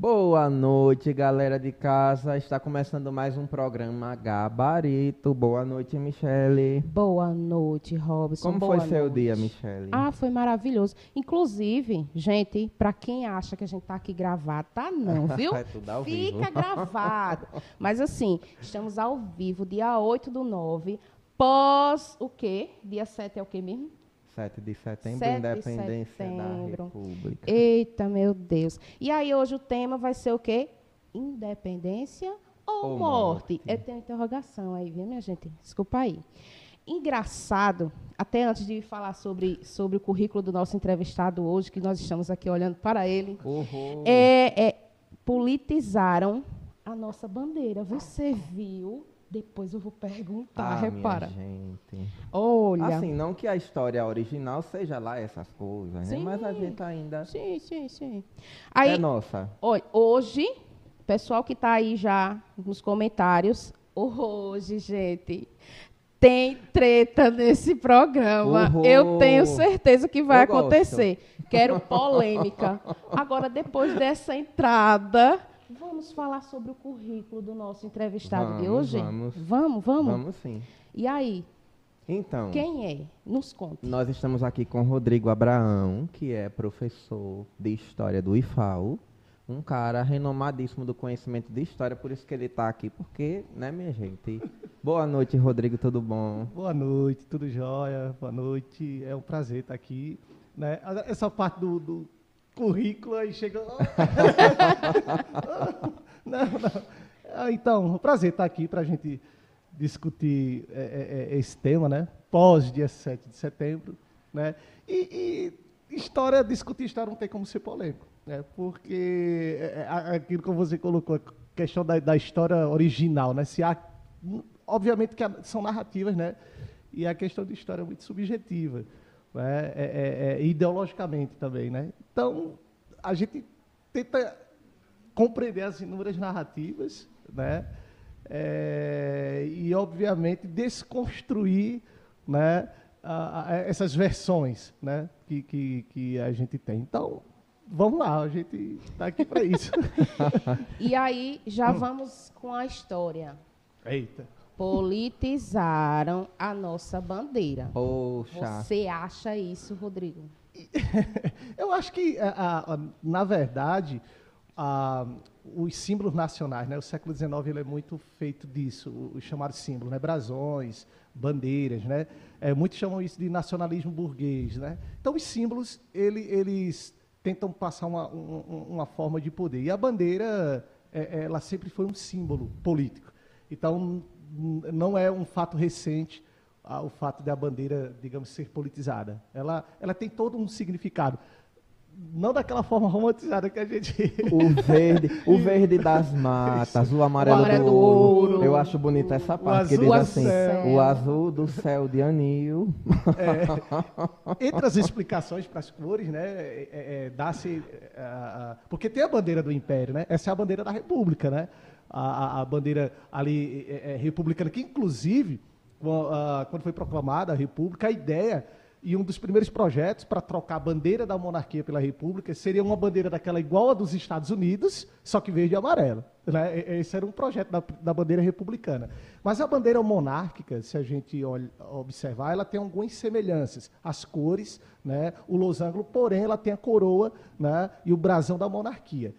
Boa noite, galera de casa. Está começando mais um programa Gabarito. Boa noite, Michele. Boa noite, Robson. Como Boa foi seu noite. dia, Michele? Ah, foi maravilhoso. Inclusive, gente, pra quem acha que a gente tá aqui gravado, tá não, viu? É tudo ao Fica vivo. gravado. Mas assim, estamos ao vivo, dia 8 do 9, pós o quê? Dia 7 é o quê mesmo? 7 de setembro, 7 de Independência setembro. da República. Eita, meu Deus. E aí hoje o tema vai ser o quê? Independência ou, Ou morte? morte. É, tem uma interrogação aí, viu, minha gente? Desculpa aí. Engraçado, até antes de falar sobre, sobre o currículo do nosso entrevistado hoje, que nós estamos aqui olhando para ele, é, é, politizaram a nossa bandeira. Você viu? Depois eu vou perguntar, ah, repara. gente. Olha. Assim, não que a história original seja lá essas coisas, né? Sim. Mas a gente ainda Sim, sim, sim. Aí, é nossa. Olha, hoje, pessoal que está aí já nos comentários, hoje, gente, tem treta nesse programa. Uhul. Eu tenho certeza que vai Eu gosto. acontecer. Quero polêmica. Agora, depois dessa entrada, vamos falar sobre o currículo do nosso entrevistado de Vamos, hoje? vamos. Vamos, vamos. Vamos sim. E aí, Então, quem é? Nos conta. nós estamos aqui com Rodrigo Abraão, que é professor de História do IFAO. Um cara renomadíssimo do conhecimento de história, por isso que ele está aqui, porque, né, minha gente? Boa noite, Rodrigo, tudo bom? Boa noite, tudo jóia? Boa noite, é um prazer estar aqui. Né? Essa parte do, do currículo aí chega. não, não. Ah, Então, um prazer estar aqui para a gente discutir é, é, é, esse tema, né? Pós dia 7 de setembro. Né? E, e história, discutir história não tem como ser polêmico. Né? Porque é, é, aquilo que você colocou, a questão da, da história original, né? Se há obviamente que são narrativas, né? E a questão de história é muito subjetiva, né? É, é- ideologicamente também, né? Então a gente tenta compreender as inúmeras narrativas, né? É, e obviamente desconstruir, né? a- a- essas versões, né? Que, que, que a gente tem. Então vamos lá, a gente está aqui para isso. E aí, já vamos com a história. Eita. Politizaram a nossa bandeira. Poxa, Você acha isso, Rodrigo? Eu acho que, a- a- na verdade, a- os símbolos nacionais, né? O século XIX ele é muito feito disso, o- os chamados símbolos, né? Brasões, bandeiras, né? É, muitos chamam isso de nacionalismo burguês, né? Então, os símbolos, ele- eles tentam passar uma, um- um- uma forma de poder. E a bandeira, é- ela sempre foi um símbolo político. Então, não é um fato recente ah, o fato da bandeira, digamos, ser politizada. Ela, ela tem todo um significado. Não daquela forma romantizada que a gente. o verde, o verde das matas, o amarelo, amarelo do ouro. ouro. Eu acho bonita essa O parte, que diz assim, céu. o azul do céu de anil. Entre as explicações para as cores, né, é, é, é, dá-se. é, porque tem a bandeira do Império, né? Essa é a bandeira da República, né? A, a- bandeira ali é, é, republicana, que inclusive, quan- quando foi proclamada a República, a ideia e um dos primeiros projetos para trocar a bandeira da monarquia pela República seria uma bandeira daquela igual a dos Estados Unidos, só que verde e amarelo. Né? Esse era um projeto da, da bandeira republicana. Mas a bandeira monárquica, se a gente olh- observar, ela tem algumas semelhanças. As cores, né? o losango, porém, ela tem a coroa né? e o brasão da monarquia.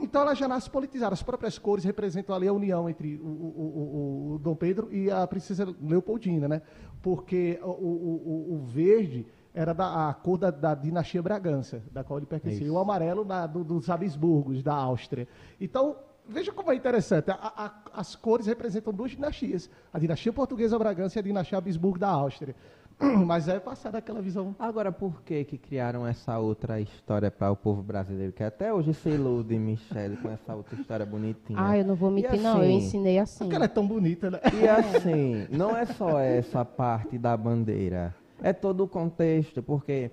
Então ela já nasce politizada. As próprias cores representam ali a união entre o, o- o- o- Dom Pedro e a princesa Leopoldina, né? Porque o, verde era da, a cor da, da dinastia Bragança, da qual ele pertencia, e o amarelo da- do- dos Habsburgos, da Áustria. Então, veja como é interessante. A- a- as cores representam duas dinastias: a dinastia portuguesa Bragança e a dinastia Habsburgo da Áustria. Mas é passada aquela visão Agora, por que que criaram essa outra história para o povo brasileiro? Que até hoje se ilude, Michele, com essa outra história bonitinha. Ah, eu não vou mentir, E não. Eu assim? ensinei assim. Porque ela é tão bonita, né? E assim, não é só essa parte da bandeira, é todo o contexto, porque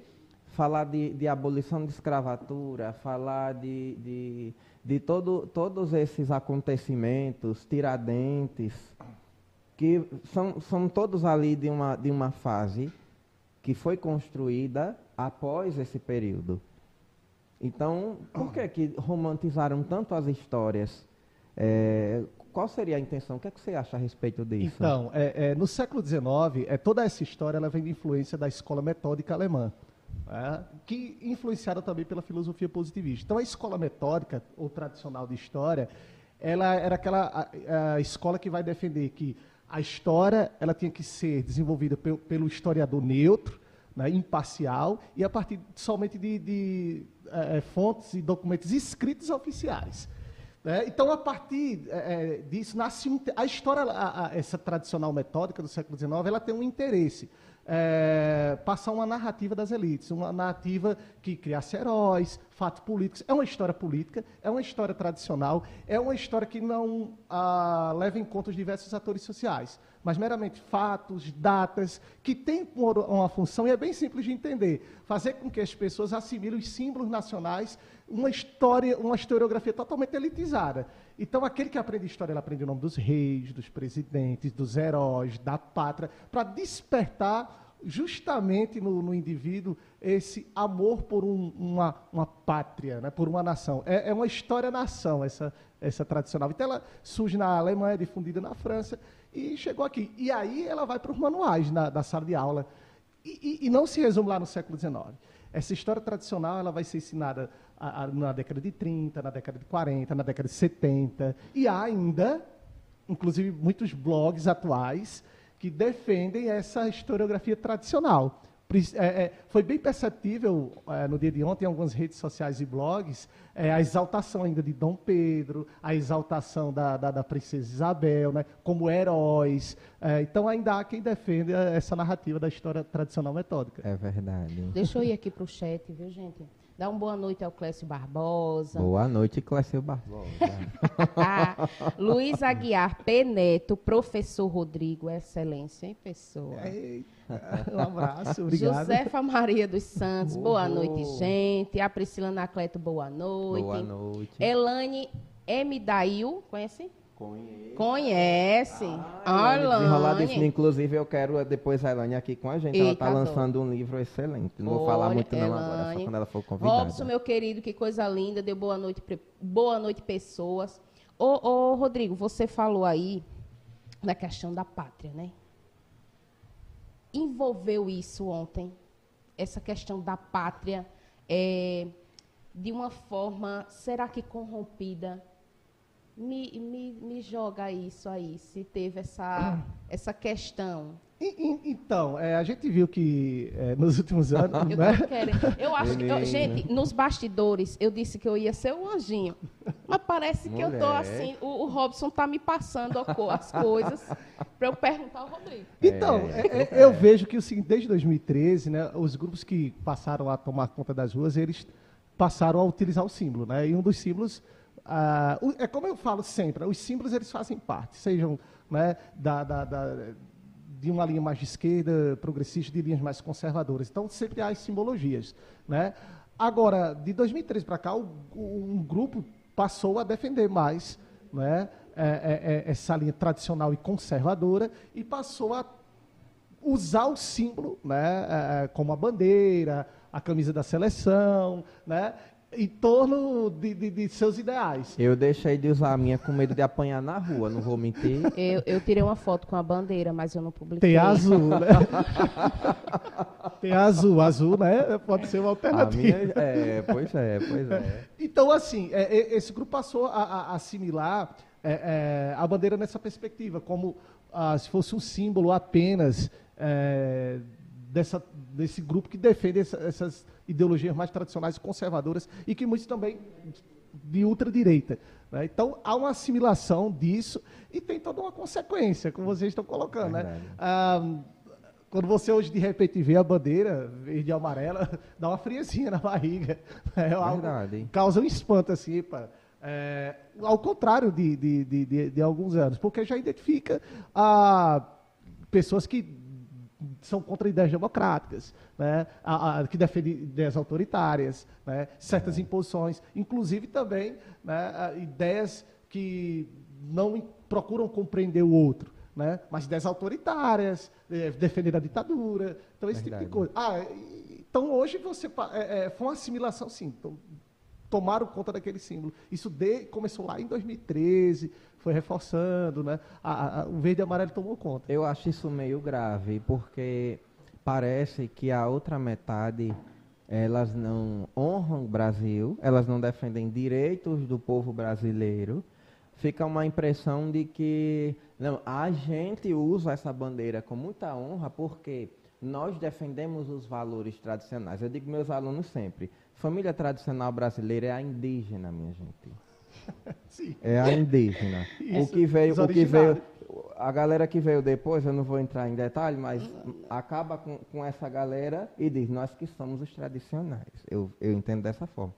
falar de, de abolição de escravatura, falar de, de, de todo, todos esses acontecimentos, tiradentes, que são, são todos ali de uma, de uma fase que foi construída após esse período. Então, por que que romantizaram tanto as histórias? É, qual seria a intenção? O que, é que você acha a respeito disso? Então, é, é, no século XIX, é, toda essa história ela vem de influência da escola metódica alemã, né, que influenciada também pela filosofia positivista. Então, a escola metódica, ou tradicional de história, ela era aquela a, a escola que vai defender que a história ela tinha que ser desenvolvida pelo, pelo historiador neutro, né, imparcial, e a partir somente de, de é, fontes e documentos escritos oficiais. Né? Então, a partir é, disso, nasce um, a história, a, a, essa tradicional metódica do século XIX, ela tem um interesse. É, passar uma narrativa das elites, uma narrativa que criasse heróis, fatos políticos. É uma história política, é uma história tradicional, é uma história que não ah, leva em conta os diversos atores sociais mas meramente fatos, datas, que têm uma função, e é bem simples de entender, fazer com que as pessoas assimilem os símbolos nacionais, uma história, uma historiografia totalmente elitizada. Então, aquele que aprende história, ele aprende o nome dos reis, dos presidentes, dos heróis, da pátria, para despertar justamente no, no, indivíduo esse amor por um, uma, uma pátria, né, por uma nação. É, é uma história-nação, essa, essa tradicional. Então, ela surge na Alemanha, difundida na França, e chegou aqui. E aí ela vai para os manuais na, da sala de aula. E, e, e, não se resume lá no século XIX. Essa história tradicional ela vai ser ensinada a, a, na década de 30, na década de 40, na década de 70. E há ainda, inclusive, muitos blogs atuais que defendem essa historiografia tradicional. É, é, foi bem perceptível é, no dia de ontem em algumas redes sociais e blogs é, a exaltação ainda de Dom Pedro, a exaltação da, da, da princesa Isabel, né, como heróis. É, então ainda há quem defenda essa narrativa da história tradicional metódica. É verdade. Deixa eu ir aqui para o chat, viu, gente? Dá uma boa noite ao Clécio Barbosa. Boa noite, Clécio Barbosa. ah, Luiz Aguiar Peneto, professor Rodrigo, excelência em pessoa. um abraço, obrigado. Josefa Maria dos Santos, boa noite, gente. A Priscila Anacleto, boa noite. Boa noite. Elane M. Dail, conhece? Conhece. Conhece. Ah, Desenroladíssimo. Inclusive, eu quero depois a Elane aqui com a gente. Eita, ela está lançando um livro excelente. Não Olha, vou falar muito não agora, só quando ela for convidada. Robson, meu querido, que coisa linda. Deu boa noite, boa noite pessoas. Ô, ô, Rodrigo, você falou aí da questão da pátria, né? Envolveu isso ontem, essa questão da pátria, é, de uma forma, será que corrompida? Me, me, me joga isso aí, se teve essa, essa questão. Então, é, a gente viu que é, nos últimos anos. eu, né? eu acho que. Eu, gente, nos bastidores, eu disse que eu ia ser o anjinho. Mas parece Mulher. que eu tô assim. O, o Robson tá me passando as coisas para eu perguntar ao Rodrigo. Então, é, é, eu vejo que assim, desde 2013, né, os grupos que passaram a tomar conta das ruas, eles passaram a utilizar o símbolo. Né? E um dos símbolos É como eu falo sempre, os símbolos eles fazem parte, sejam né, da, da, da, de uma linha mais de esquerda, progressista, de linhas mais conservadoras. Então, sempre há as simbologias. Né? Agora, de 2013 para cá, o, um grupo passou a defender mais né, é, é, é, essa linha tradicional e conservadora e passou a usar o símbolo, né, é, é, como a bandeira, a camisa da seleção, né, em torno de, de, de, seus ideais. Eu deixei de usar a minha com medo de apanhar na rua, não vou mentir. Eu, eu tirei uma foto com a bandeira, mas eu não publiquei. Tem azul, né? Tem azul, azul, né? Pode ser uma alternativa. Minha, é, pois é, pois é. Então, assim, é, é, esse grupo passou a, a assimilar é, é, a bandeira nessa perspectiva, como ah, se fosse um símbolo apenas é, dessa, desse grupo que defende essa, essas ideologias mais tradicionais e conservadoras e que muitos também de ultradireita. Né? Então, há uma assimilação disso e tem toda uma consequência, como vocês estão colocando. Né? Ah, quando você hoje, de repente, vê a bandeira verde e amarela, dá uma friezinha na barriga. É Verdade. causa um espanto, assim, pá. É, ao contrário de, de, de, de, alguns anos, porque já identifica ah, pessoas que são contra ideias democráticas, né? a, a, que defendem ideias autoritárias, né? certas imposições, inclusive também né, ideias que não procuram compreender o outro, né? mas ideias autoritárias, é, defender a ditadura, então esse Verdade. tipo de coisa. Ah, então hoje você é, é, foi uma assimilação, sim. Então, tomaram conta daquele símbolo. Isso de, começou lá em 2013, foi reforçando, né? A, a, o verde e amarelo tomou conta. Eu acho isso meio grave, porque parece que a outra metade elas não honram o Brasil, elas não defendem direitos do povo brasileiro. Fica uma impressão de que não, a gente usa essa bandeira com muita honra porque nós defendemos os valores tradicionais. Eu digo meus alunos sempre, família tradicional brasileira é a indígena, minha gente. Sim. É a indígena. Isso, o que veio, o que veio, a galera que veio depois, eu não vou entrar em detalhe, mas acaba com, com essa galera e diz, nós que somos os tradicionais. Eu, eu entendo dessa forma.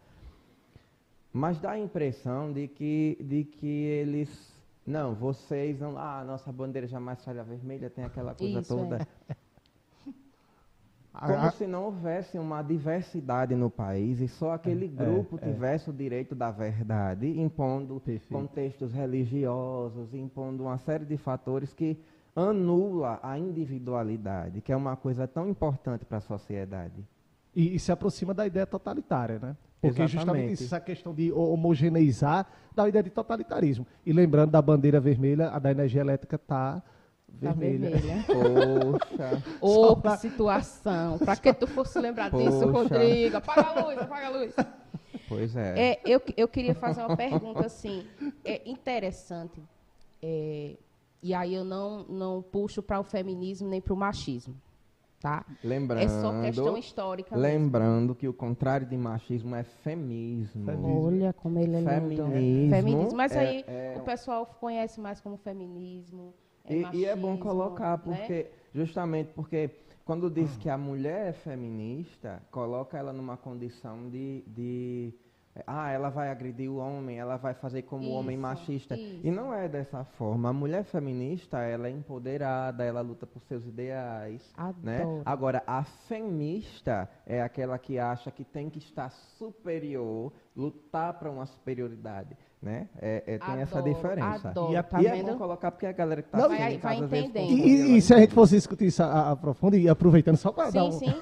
Mas dá a impressão de que, de que eles. Não, vocês não. Ah, nossa bandeira jamais falha vermelha, tem aquela coisa Isso, toda. É. Como se não houvesse uma diversidade no país e só aquele é, grupo é, tivesse é. o direito da verdade, impondo Perfeito. contextos religiosos, impondo uma série de fatores que anula a individualidade, que é uma coisa tão importante para a sociedade. E, e, se aproxima da ideia totalitária, né? Porque Exatamente. justamente isso, essa questão de homogeneizar dá a ideia de totalitarismo. E lembrando da bandeira vermelha, a da energia elétrica está Tá vermelha. vermelha. Poxa. Ô, que situação. Pra que tu fosse lembrar Poxa. disso, Rodrigo? Apaga a luz, apaga a luz. Pois é. é eu, eu queria fazer uma pergunta, assim, é interessante. É, e aí eu não, não puxo para o feminismo nem para o machismo. Tá? Lembrando, é só questão histórica. Lembrando mesmo. que o contrário de machismo é feminismo. feminismo. Olha como ele é feminismo. Lindo. Feminismo. Mas é, aí é, o pessoal conhece mais como feminismo. É e, e, é bom colocar, né? porque né? justamente porque quando diz que a mulher é feminista, coloca ela numa condição de, de ah, ela vai agredir o homem, ela vai fazer como o homem machista. Isso. E não é dessa forma. A mulher feminista, ela é empoderada, ela luta por seus ideais. Né? Adoro. Né? Agora, a feminista é aquela que acha que tem que estar superior, lutar para uma superioridade né? É, é, tem adoro, essa diferença. Adoro, e, a, tá e é bom colocar porque a galera que está assistindo vai, vai entendendo. E, e, se a gente fosse discutir isso a, a profundo e aproveitando só para dar um, sim.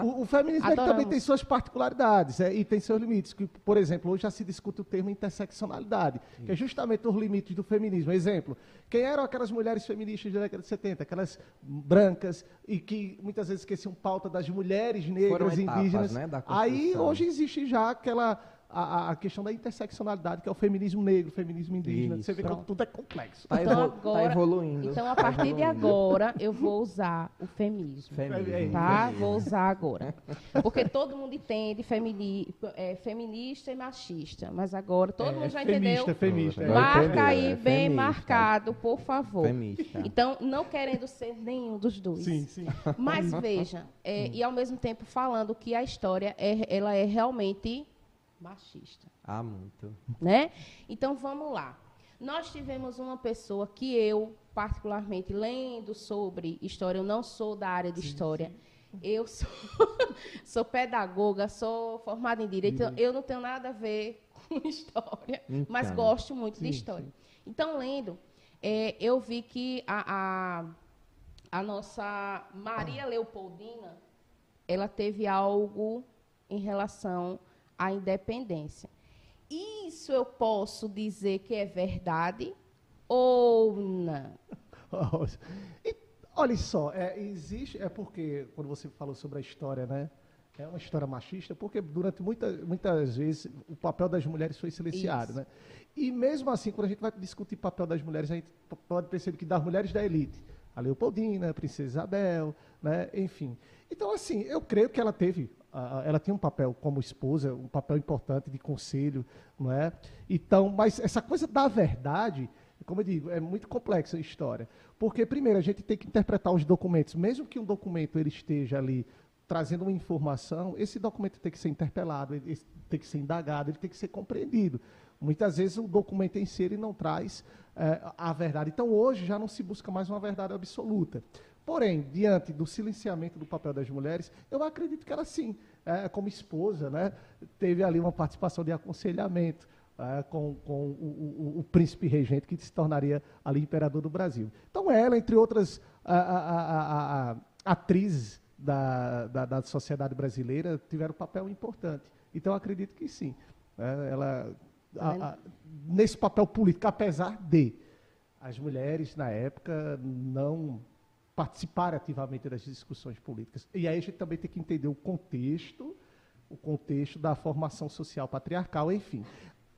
O, o, o feminismo é também tem suas particularidades é, e tem seus limites. Que, por exemplo, hoje já se discute o termo interseccionalidade, Sim. que é justamente os limites do feminismo. Exemplo, quem eram aquelas mulheres feministas da década de 70? Aquelas brancas e que muitas vezes esqueciam pauta das mulheres negras etapas, indígenas. Né, Aí hoje existe já aquela a, a, questão da interseccionalidade, que é o feminismo negro, o feminismo indígena. Isso. Você vê como tudo é complexo. Está então, agora, tá evoluindo. Então, a partir de agora, eu vou usar o feminismo. feminismo tá? Feminismo. Vou usar agora. Porque todo mundo entende femini, é, feminista e machista. Mas agora todo é, mundo já femista, entendeu. Femista, Marca aí, é bem marcado, por favor. Femista. Então, não querendo ser nenhum dos dois. Sim, sim. Mas veja, é, e ao mesmo tempo falando que a história é, ela é realmente machista. Ah, muito. Né? Então vamos lá. Nós tivemos uma pessoa que eu, particularmente, lendo sobre história, eu não sou da área de sim, história. Sim. Eu sou, sou pedagoga, sou formada em direito, então eu não tenho nada a ver com história, então, mas gosto muito sim, de história. Então, lendo, é, eu vi que a, a, a nossa Maria Leopoldina, ela teve algo em relação a independência. Isso eu posso dizer que é verdade ou não? olha só, é, existe, é porque quando você falou sobre a história, né? É uma história machista, porque durante muita, muitas vezes o papel das mulheres foi silenciado, Isso. né? E mesmo assim, quando a gente vai discutir o papel das mulheres, a gente pode perceber que das mulheres da elite, a Leopoldina, a Princesa Isabel, né? enfim. Então, assim, eu creio que ela teve ela tinha um papel como esposa, um papel importante de conselho, não é? Então, mas essa coisa da verdade, como eu digo, é muito complexa a história, porque primeiro a gente tem que interpretar os documentos, mesmo que um documento ele esteja ali trazendo uma informação, esse documento tem que ser interpelado, ele tem que ser indagado, ele tem que ser compreendido. Muitas vezes o documento em si ele não traz é, a verdade. Então hoje já não se busca mais uma verdade absoluta. Porém, diante do silenciamento do papel das mulheres, eu acredito que ela sim, é, como esposa, né, teve ali uma participação de aconselhamento é, com, com o, o, o, príncipe regente que se tornaria ali imperador do Brasil. Então ela, entre outras a, a, a, atrizes da, da, da, sociedade brasileira, tiveram um papel importante. Então acredito que sim. né? ela, nesse papel político, apesar de as mulheres, na época, não participarem ativamente das discussões políticas. E aí a gente também tem que entender o contexto, o contexto da formação social patriarcal, enfim.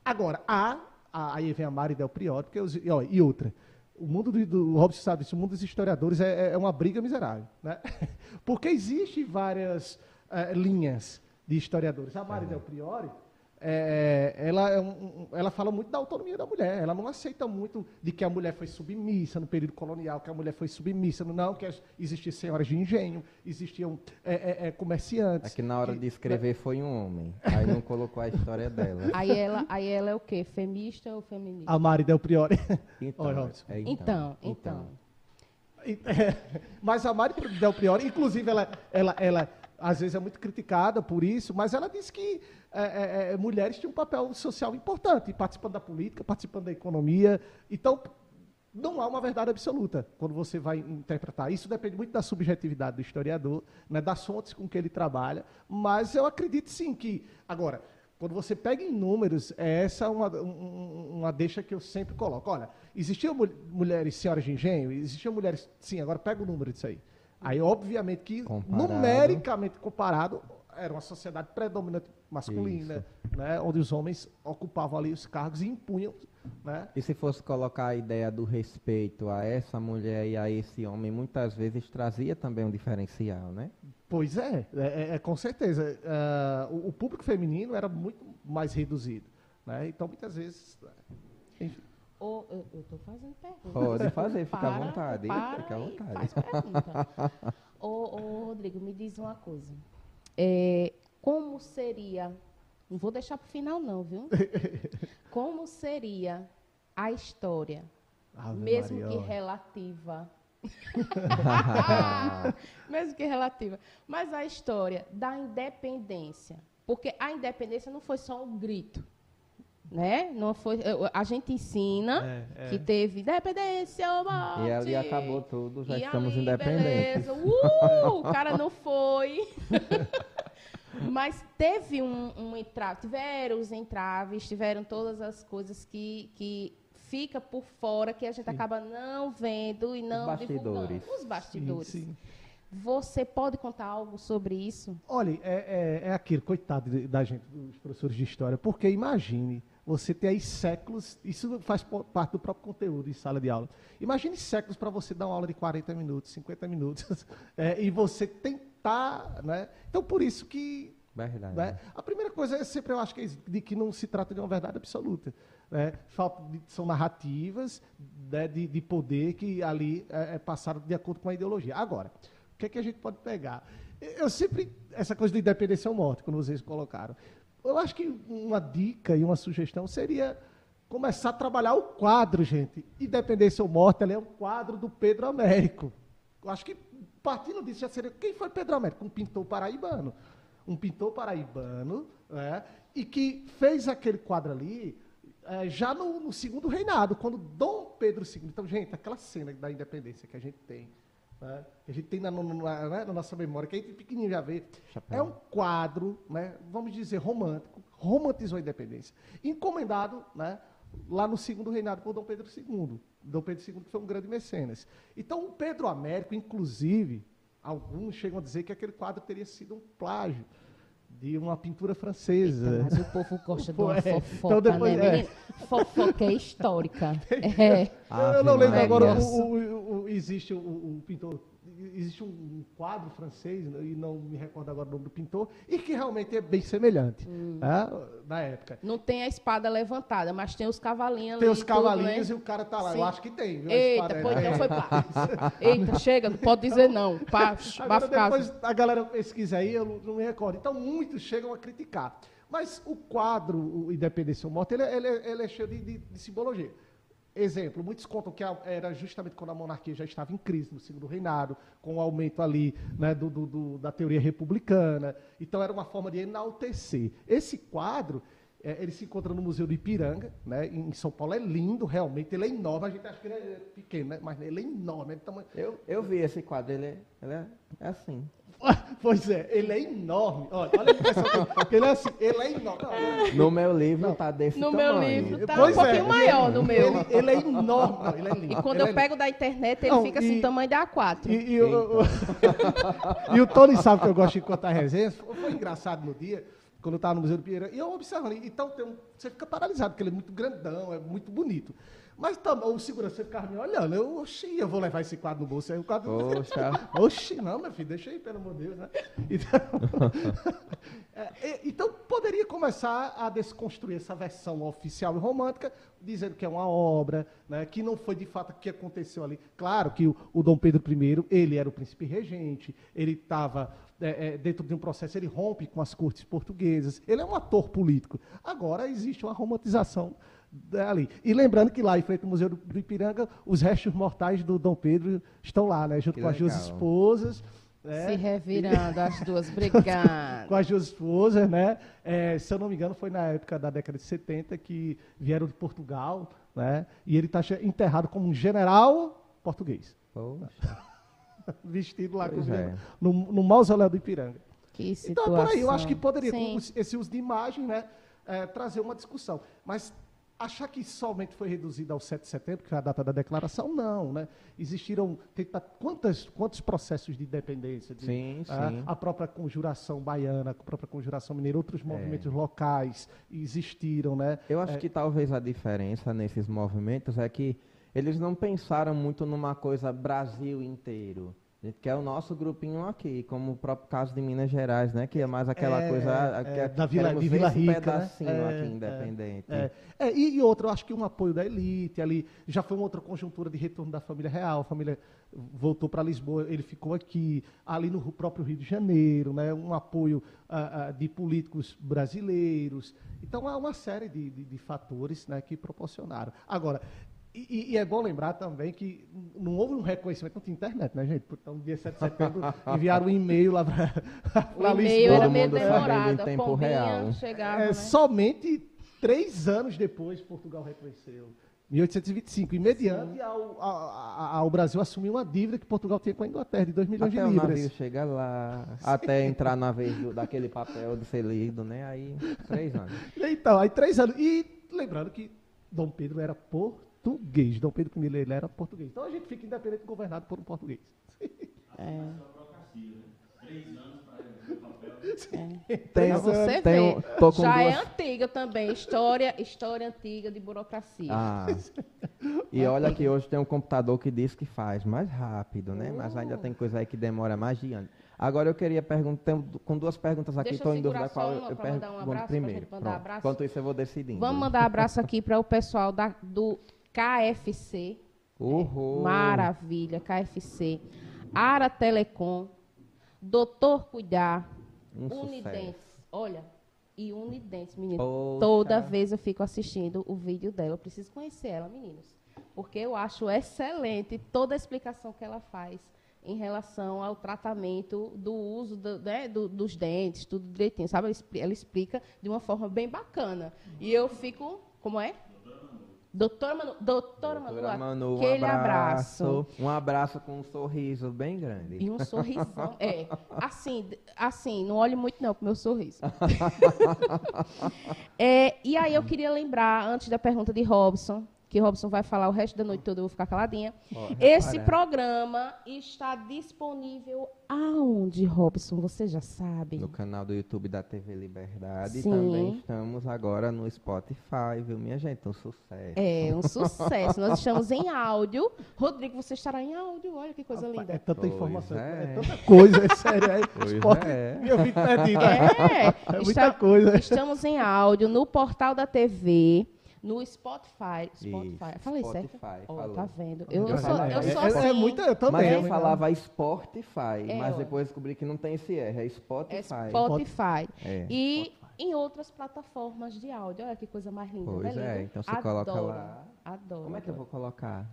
Agora, há, aí vem a Mari Del Priori, porque, os, e, ó, e outra, o mundo do, do Robson sabe isso, o mundo dos historiadores é, é uma briga miserável, né? Porque existem várias uh, linhas de historiadores. A Mari Del Priori, é, ela, é um, ela fala muito da autonomia da mulher. Ela não aceita muito de que a mulher foi submissa no período colonial, que a mulher foi submissa. Não, que existiam senhoras de engenho, existiam é, é, é comerciantes. Aqui na hora que, de escrever foi um homem. Aí não colocou a história dela. Aí ela, aí ela é o quê? Femista ou feminista? A Mari Del Priori. Então, Oi, é, então, então, então. então. Mas a Mari Del Priori, inclusive, ela, ela, ela às vezes é muito criticada por isso, mas ela disse que é, é, é, mulheres tinham um papel social importante, participando da política, participando da economia. Então, não há uma verdade absoluta quando você vai interpretar. Isso depende muito da subjetividade do historiador, né, das fontes com que ele trabalha, mas eu acredito sim que. Agora, quando você pega em números, é essa uma, uma deixa que eu sempre coloco. Olha, existiam mulheres senhoras de engenho? Existiam mulheres. Sim, agora pega o número disso aí. Aí, obviamente, que comparado. numericamente comparado, era uma sociedade predominante masculina, né, onde os homens ocupavam ali os cargos e impunham. Né? E se fosse colocar a ideia do respeito a essa mulher e a esse homem, muitas vezes trazia também um diferencial, né? Pois é, é, é, é com certeza. Uh, o, o, público feminino era muito mais reduzido. Né? Então, muitas vezes. Enfim. Oh, eu estou fazendo pergunta. Pode fazer, fica à vontade. Para fica à vontade. Faz pergunta. ô, ô, Rodrigo, me diz uma coisa. É, como seria, não vou deixar para o final não, viu? Como seria a história, Ave mesmo Maria. que relativa, mesmo que relativa, mas a história da independência, porque a independência não foi só um grito, né? Não foi, a gente ensina é, é. que teve independência, morte, e ali acabou tudo, já estamos ali, independentes. Beleza. Uh, o cara não foi. Mas teve um, um entrave, tiveram os entraves, tiveram todas as coisas que, que fica por fora, que a gente sim. acaba não vendo e não os bastidores. divulgando. Os bastidores. Sim, sim. Você pode contar algo sobre isso? Olha, é, é, é aquilo, coitado da gente, dos professores de história, porque imagine você ter aí séculos, isso faz parte do próprio conteúdo em sala de aula. Imagine séculos para você dar uma aula de 40 minutos, 50 minutos, é, e você tentar, né? Então, por isso que... Verdade. Né? A primeira coisa é sempre, eu acho que, é de que não se trata de uma verdade absoluta. Né? Falta de, são narrativas né, de, de, poder que ali é, é passado de acordo com a ideologia. Agora, o que, é que a gente pode pegar? Eu sempre, essa coisa de independência ou morte, quando vocês colocaram, eu acho que uma dica e uma sugestão seria começar a trabalhar o quadro, gente. Independência ou Morte, ela é um quadro do Pedro Américo. Eu acho que, partindo disso, já seria. Quem foi Pedro Américo? Um pintor paraibano. Um pintor paraibano, né, e que fez aquele quadro ali é, já no, no, segundo reinado, quando Dom Pedro II. Então, gente, aquela cena da independência que a gente tem né, que a gente tem na, na, né, na, nossa memória, que a gente pequenininho já vê, Chapéu. é um quadro, né, vamos dizer, romântico, romantizou a independência, encomendado né, lá no segundo reinado por Dom Pedro II. Dom Pedro II foi um grande mecenas. Então, o Pedro Américo, inclusive, alguns chegam a dizer que aquele quadro teria sido um plágio de uma pintura francesa. Eita, mas o povo gosta de uma é. fofoca, então depois, né, é. Fofoca é histórica. É. eu não lembro agora, o, o, existe o, pintor existe um quadro francês, né, e não me recordo agora o nome do pintor, e que realmente é bem semelhante hum. né, na época. Não tem a espada levantada, mas tem os cavalinhos Tem os cavalinhos tudo, né? e o cara tá lá. Sim. Eu acho que tem. Viu, Eita, pois então foi pá. Eita, chega, não pode dizer não. Pá, agora, depois a galera pesquisa aí, eu não me recordo. Então, muitos chegam a criticar. Mas o quadro, o Independência ou Morte, ele, ele, ele é cheio de, de, de simbologia. Exemplo, muitos contam que era justamente quando a monarquia já estava em crise no segundo reinado, com o aumento ali né, do, do, do, da teoria republicana. Então era uma forma de enaltecer. Esse quadro, é, ele se encontra no Museu do Ipiranga, né, em São Paulo. É lindo, realmente. Ele é enorme. A gente acha que ele é pequeno, né, mas ele é enorme. É tamanho... eu, eu vi esse quadro, ele é, ele é, é assim. Pois é, ele é enorme. Olha, olha a impressão que ele é assim, ele é enorme. Não, No meu livro tá desse No tamanho. meu livro tá Pois um é, pouquinho maior no meu. Ele, ele é enorme. Não, ele é lindo. E quando Ele eu é pego da internet, ele Não, fica assim, e- tamanho de A4. E, e e o Tony sabe que eu gosto de contar resenhas. Foi engraçado no dia, quando eu estava no Museu do Pinheiro, e eu observando. Então tem um- você fica paralisado, porque ele é muito grandão, é muito bonito. Mas tam- o segurança ficava me olhando. Eu, oxi, eu vou levar esse quadro no bolso. Aí o quadro. Poxa. Oxi, não, meu filho, deixa aí, pelo amor de Deus, né? Então, é, é, então, poderia começar a desconstruir essa versão oficial e romântica, dizendo que é uma obra, né, que não foi de fato o que aconteceu ali. Claro que o, o Dom Pedro I, ele era o príncipe regente, ele estava é, é, dentro de um processo, ele rompe com as cortes portuguesas, ele é um ator político. Agora, existe uma romantização ali. E lembrando que lá em frente ao Museu do, Ipiranga, os restos mortais do Dom Pedro estão lá, né, junto Que com as duas legal. esposas. né? Se revirando, as duas brigando. com as duas esposas, né? É, se eu não me engano, foi na época da década de 70 que vieram de Portugal, né? E ele está enterrado como um general português, Poxa. vestido lá com- é. no, no mausoléu do Ipiranga. Que Então, situação. por aí, eu acho que poderia, Sim. com esse uso de imagem, né, é, trazer uma discussão. Mas achar que somente foi reduzido ao 7 de setembro, que foi a data da declaração, não, né? Existiram tenta- quantas, quantos processos de independência, de, Sim, ah, sim. a própria conjuração baiana, a própria conjuração mineira, outros É. movimentos locais existiram, né? Eu acho É, que talvez a diferença nesses movimentos é que eles não pensaram muito numa coisa Brasil inteiro. Que é o nosso grupinho aqui, como o próprio caso de Minas Gerais, né? Que é mais aquela É, coisa. é, que da Vila- de Vila Rica, né? pedacinho É, aqui é, independente. É, é, e, e outra, eu acho que um apoio da elite ali, já foi uma outra conjuntura de retorno da família real, a família voltou para Lisboa, ele ficou aqui, ali no próprio Rio de Janeiro, né, um apoio ah, ah, de políticos brasileiros. Então, há uma série de, de- de fatores né, que proporcionaram. Agora, e, e- é bom lembrar também que não houve um reconhecimento, não tinha internet, né, gente? Então, no dia 7 de setembro, enviaram um e-mail lá para O e-mail era meio demorado. em A tempo real. chegava, é, né? Somente três anos depois, Portugal reconheceu. 1825, e mediante ao, a- a- ao Brasil assumir uma dívida que Portugal tinha com a Inglaterra, de 2 milhões Até o de navio libras. chega lá, até entrar na vez do- daquele papel de ser lido, né? Aí, três anos. Então, aí três anos. E lembrando que Dom Pedro era português. Dom Pedro I ele era português. Então a gente fica independente governado por um português. É. Tem, Pra você tem um- ver. Já duas é antiga também. História, história antiga de burocracia. Ah, e olha que hoje tem um computador que diz que faz mais rápido, né? Mas ainda tem coisa aí que demora mais de anos. Agora eu queria perguntar, com duas perguntas aqui, estou em dúvida qual eu um pergunto abraço, pra primeiro. Enquanto isso eu vou decidindo. Vamos mandar abraço aqui para o pessoal da, do KFC. Uhul. Maravilha, KFC. Ara Telecom. Doutor Cuidar. Um Unidentes. Olha, e Unidentes, menino. Poxa. Toda vez eu fico assistindo o vídeo dela. Eu preciso conhecer ela, meninos. Porque eu acho excelente toda a explicação que ela faz em relação ao tratamento do uso do- né, do- dos dentes, tudo direitinho, sabe? Ela explica de uma forma bem bacana. E eu fico. Como é? Doutora Manu, doutora Manu, Doutora Manu, um aquele abraço, abraço. Um abraço com um sorriso bem grande. E um sorrisão. É, assim, assim, não olhe muito não pro meu sorriso. É, e aí eu queria lembrar, antes da pergunta de Robson, que Robson vai falar o resto da noite toda, eu vou ficar caladinha. Esse programa está disponível aonde, Robson? Você já sabe. No canal do YouTube da TV Liberdade. E Sim. também estamos agora no Spotify, viu, minha gente? Um sucesso. É um sucesso. Nós estamos em áudio. Rodrigo, você estará em áudio. Olha que coisa É linda. tanta Pois informação, é. é. tanta coisa, é sério. É, esporte- é. Eu fico perdido. É, É muita está- coisa. Estamos em áudio no portal da TV, no Spotify. Spotify. Isso, Falei certo? Spotify, Ó, falou. tá vendo? Eu, eu É, sou, eu é, sou é, assim. é muita, eu também. Mas é eu muita- falava Spotify, É, mas ó. depois descobri que não tem esse R, é Spotify. É Spotify. É. E em outras plataformas de áudio. Olha que coisa mais linda. Pois não é, lindo? então você coloca Adoro, lá. Adoro. Como é que eu vou colocar?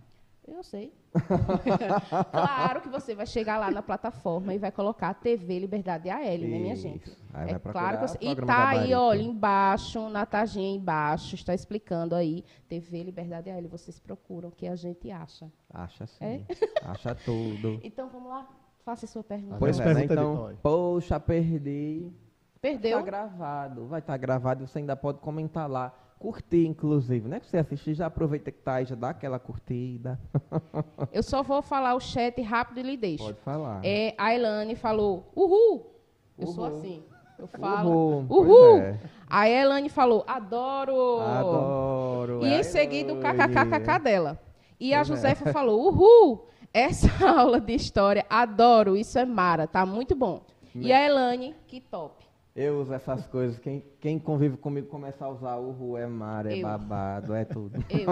Eu sei. claro que você vai chegar lá na plataforma e vai colocar TV Liberdade AL, né, minha Isso. gente? Aí é claro que você... E tá aí, olha, embaixo, na taginha embaixo, está explicando aí, TV Liberdade AL. Vocês procuram o que a gente acha. Acha sim. É? Acha tudo. Então, vamos lá? Faça sua pergunta. Pois é, né? Então, poxa, perdi. Perdeu? Tá gravado, vai estar gravado, você ainda pode comentar lá. Curtir, inclusive, né? Que você assistir, já aproveita que tá aí, já dá aquela curtida. Eu só vou falar o chat rápido e lhe deixo. Pode falar. É, a Elane falou, uhul. Eu sou assim. Eu falo, Uhul. uhul. É. A Elane falou, adoro. Adoro. E em Ai, seguida o kkkk dela. E a é. Josefa falou, uhul. Essa aula de história, adoro. Isso é mara, tá muito bom. E a Elane, que top. Eu uso essas coisas. Quem, quem convive comigo começa a usar o ru, é mar, é Eu. babado, é tudo. Eu.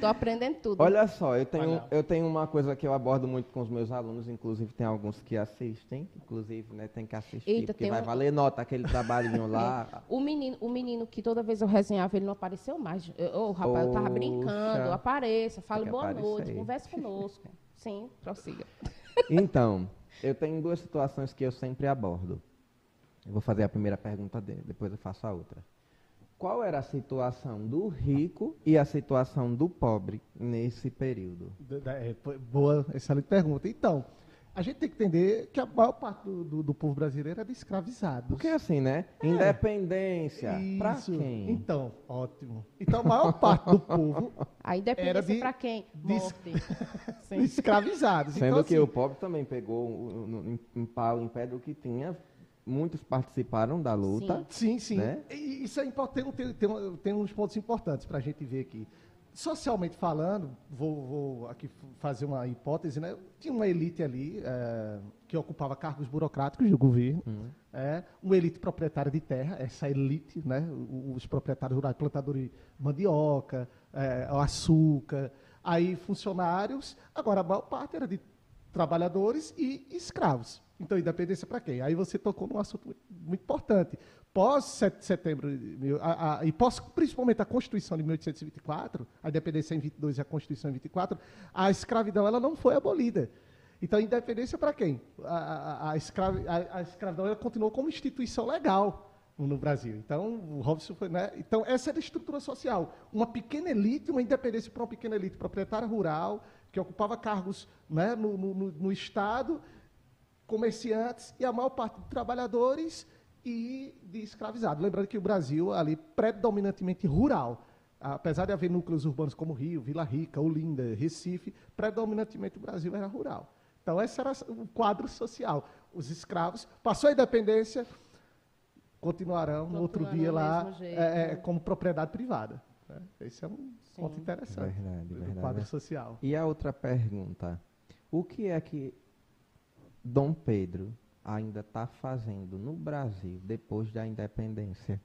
Tô aprendendo tudo. Olha só, eu tenho, eu tenho uma coisa que eu abordo muito com os meus alunos, inclusive tem alguns que assistem, inclusive, né, tem que assistir, Eita, porque vai um- valer nota aquele trabalhinho lá. O menino, o menino que toda vez eu resenhava, ele não apareceu mais. Ô, rapaz, eu tava Poxa. brincando. Apareça, que boa aparecer. noite, converse conosco. Sim, prossiga. Então, eu tenho duas situações que eu sempre abordo. Eu vou fazer a primeira pergunta dele, depois eu faço a outra. Qual era a situação do rico e a situação do pobre nesse período? É, boa, excelente pergunta. Então, a gente tem que entender que a maior parte do, do- do povo brasileiro era de escravizados. Porque assim, né? Independência. Pra Isso. quem? Então, ótimo. Então, a maior parte do povo A Era independência de- pra quem? de-. Sim. escravizados. Sendo então, que assim, o pobre também pegou o- no- em, em pau, em pé do que tinha. Muitos participaram da luta. Sim, sim. Né? E Isso é importante. Tem, tem, tem uns pontos importantes para a gente ver aqui. Socialmente falando, vou, vou aqui fazer uma hipótese, né? Tinha uma elite ali eh, que ocupava cargos burocráticos do governo, Uhum. é, uma elite proprietária de terra, essa elite, né? Os proprietários rurais, plantadores de mandioca, eh, açúcar, aí funcionários. Agora, a maior parte era de trabalhadores e escravos. Então, independência para quem? Aí você tocou num assunto muito, importante. Pós 7 de setembro, a- a- e pós principalmente a Constituição de 1824, a independência em 22 e a Constituição em 24, a escravidão ela não foi abolida. Então, independência para quem? A, a- escravi- a- escravidão ela continuou como instituição legal no Brasil. Então, o Robson foi, né? Então, essa era a estrutura social. Uma pequena elite, uma independência para uma pequena elite proprietária rural, que ocupava cargos né, no- no- no Estado, comerciantes e a maior parte de trabalhadores e de escravizados. Lembrando que o Brasil, ali, predominantemente rural. Apesar de haver núcleos urbanos como Rio, Vila Rica, Olinda, Recife, predominantemente o Brasil era rural. Então, esse era o quadro social. Os escravos, passou a independência, continuarão no outro dia lá é, é, né? como propriedade privada. né? Esse é um ponto interessante Verdade, do verdade. quadro social. E a outra pergunta: o que é que Dom Pedro ainda está fazendo no Brasil depois da independência?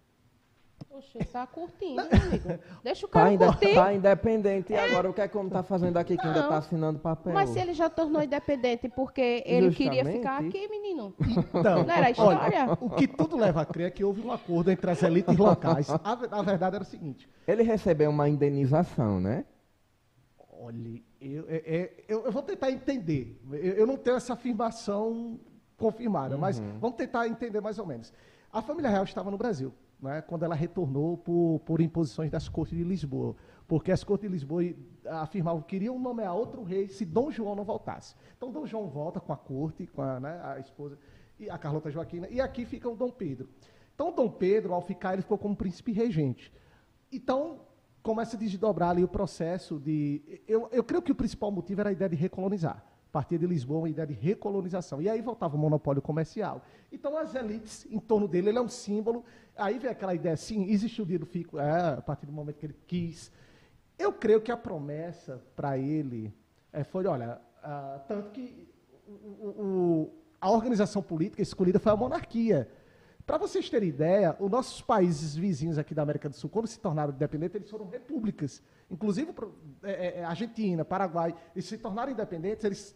Poxa, tá curtindo, amigo. Deixa o cara Tá, ainda, curtir. tá independente. E agora o que é que o homem está fazendo aqui que ainda Não. está assinando papel? Mas se ele já tornou independente porque ele queria Justamente. ficar aqui, menino. Então, Não era a história? olha, o que tudo leva a crer é que houve um acordo entre as elites locais. A, a verdade era o seguinte: Ele recebeu uma indenização, né? olhe, eu, é- é- eu- eu vou tentar entender. Eu, não tenho essa afirmação confirmada, mas vamos tentar entender mais ou menos. A família real estava no Brasil, né, quando ela retornou por, por imposições das cortes de Lisboa, porque as cortes de Lisboa afirmavam que queriam nomear outro rei se Dom João não voltasse. Então Dom João volta com a corte, com a, né, a esposa e a Carlota Joaquina, e aqui fica o Dom Pedro. Então Dom Pedro, ao ficar, ele ficou como príncipe regente. Então, começa a desdobrar ali o processo de. Eu, eu creio que o principal motivo era a ideia de recolonizar. Partia de Lisboa, uma ideia de recolonização. E aí voltava o monopólio comercial. Então, as elites em torno dele, ele é um símbolo. Aí vem aquela ideia, sim, existe o do fico, é, a partir do momento que ele quis. Eu creio que a promessa para ele é, foi: olha, ah, tanto que o- o- a organização política escolhida foi a monarquia. Para vocês terem ideia, os nossos países vizinhos aqui da América do Sul, quando se tornaram independentes, eles foram repúblicas. Inclusive, é, é, é, Argentina, Paraguai, eles se tornaram independentes, eles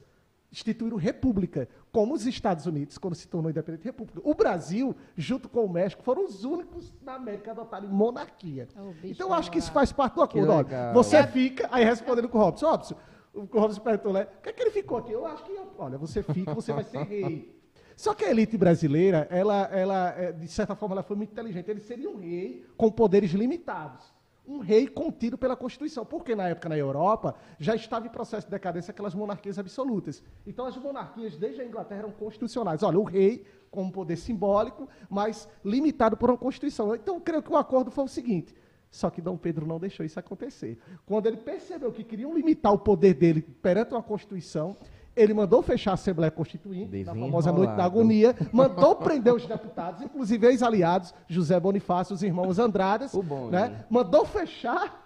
instituíram república, como os Estados Unidos, quando se tornou independente, república. O Brasil, junto com o México, foram os únicos na América a adotarem monarquia. Bicho então, eu acho que isso faz parte do acordo. Olha, você fica, aí respondendo com o Robson, Robson, o Robson perguntou, né, o que é que ele ficou aqui? Eu acho que, olha, você fica, você vai ser rei. Só que a elite brasileira, ela, ela, é, de certa forma, ela foi muito inteligente. Ele seria um rei com poderes limitados. um rei contido pela Constituição. Porque na época na Europa já estava em processo de decadência aquelas monarquias absolutas. Então as monarquias desde a Inglaterra eram constitucionais. Olha, o rei com um poder simbólico, mas limitado por uma Constituição. Então creio que o acordo foi o seguinte: só que Dom Pedro não deixou isso acontecer. Quando ele percebeu que queriam limitar o poder dele perante uma Constituição, ele mandou fechar a Assembleia Constituinte, na famosa Noite da Agonia, mandou prender os deputados, inclusive ex-aliados, José Bonifácio, os irmãos Andradas, né? mandou fechar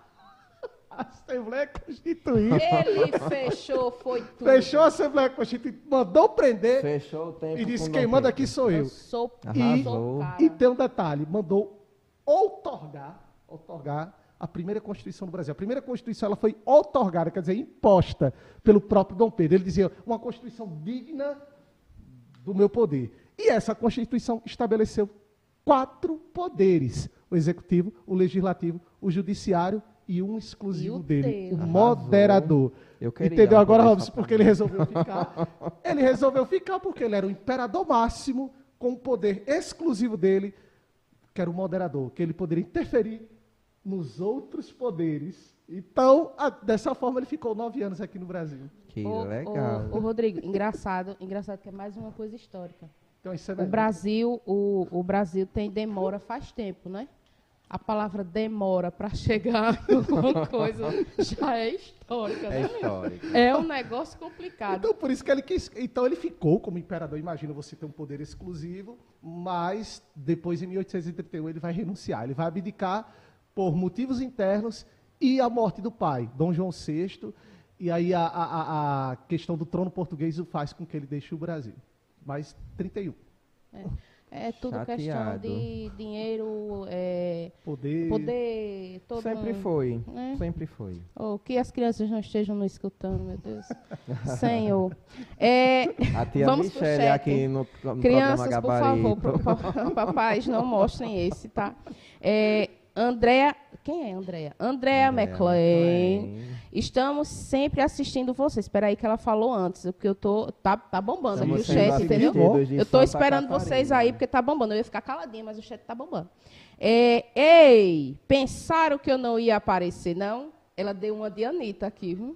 a Assembleia Constituinte. Ele fechou, foi tudo. Fechou a Assembleia Constituinte, mandou prender. Fechou o tempo. E disse: quem manda aqui sou eu. eu sou e, e tem um detalhe: mandou outorgar, outorgar a primeira Constituição do Brasil. A primeira Constituição ela foi otorgada, quer dizer, imposta pelo próprio Dom Pedro. Ele dizia, uma Constituição digna do meu poder. E essa Constituição estabeleceu quatro poderes: o Executivo, o Legislativo, o Judiciário e um exclusivo e dele, o moderador. Entendeu agora, Robson, porque ele resolveu ficar? ele resolveu ficar porque ele era o imperador máximo, com o poder exclusivo dele, que era o moderador, que ele poderia interferir nos outros poderes. Então, a, dessa forma, ele ficou nove anos aqui no Brasil. Que o, legal. O, o, Rodrigo, engraçado, engraçado que é mais uma coisa histórica. Então, isso é o Brasil, o, o Brasil tem demora faz tempo, né? A palavra demora para chegar em alguma coisa já é histórica, né? É histórica. É um negócio complicado. Então, por isso que ele quis. Então, ele ficou como imperador. Imagina você ter um poder exclusivo, mas depois, em 1831, ele vai renunciar. Ele vai abdicar por motivos internos e a morte do pai, Dom João VI. E aí a, a, a questão do trono português o faz com que ele deixe o Brasil. Mas 31. É. É tudo Chateado. questão de dinheiro, é, poder. poder todo sempre mundo, foi, né? sempre foi. Oh, que as crianças não estejam nos escutando, meu Deus. Senhor. É, a tia vamos Michelle aqui no, no Crianças, por favor, papais, não mostrem esse, tá? É, Andréa, quem é Andréa? Andréa McLean. Estamos sempre assistindo você. Espera aí que ela falou antes, porque eu tô tá, tá bombando aqui o chat, entendeu? Eu tô esperando vocês aí porque tá bombando. Eu ia ficar caladinha, mas o chat tá bombando. É, ei, pensaram que eu não ia aparecer, não? Ela deu uma de Anitta aqui, viu?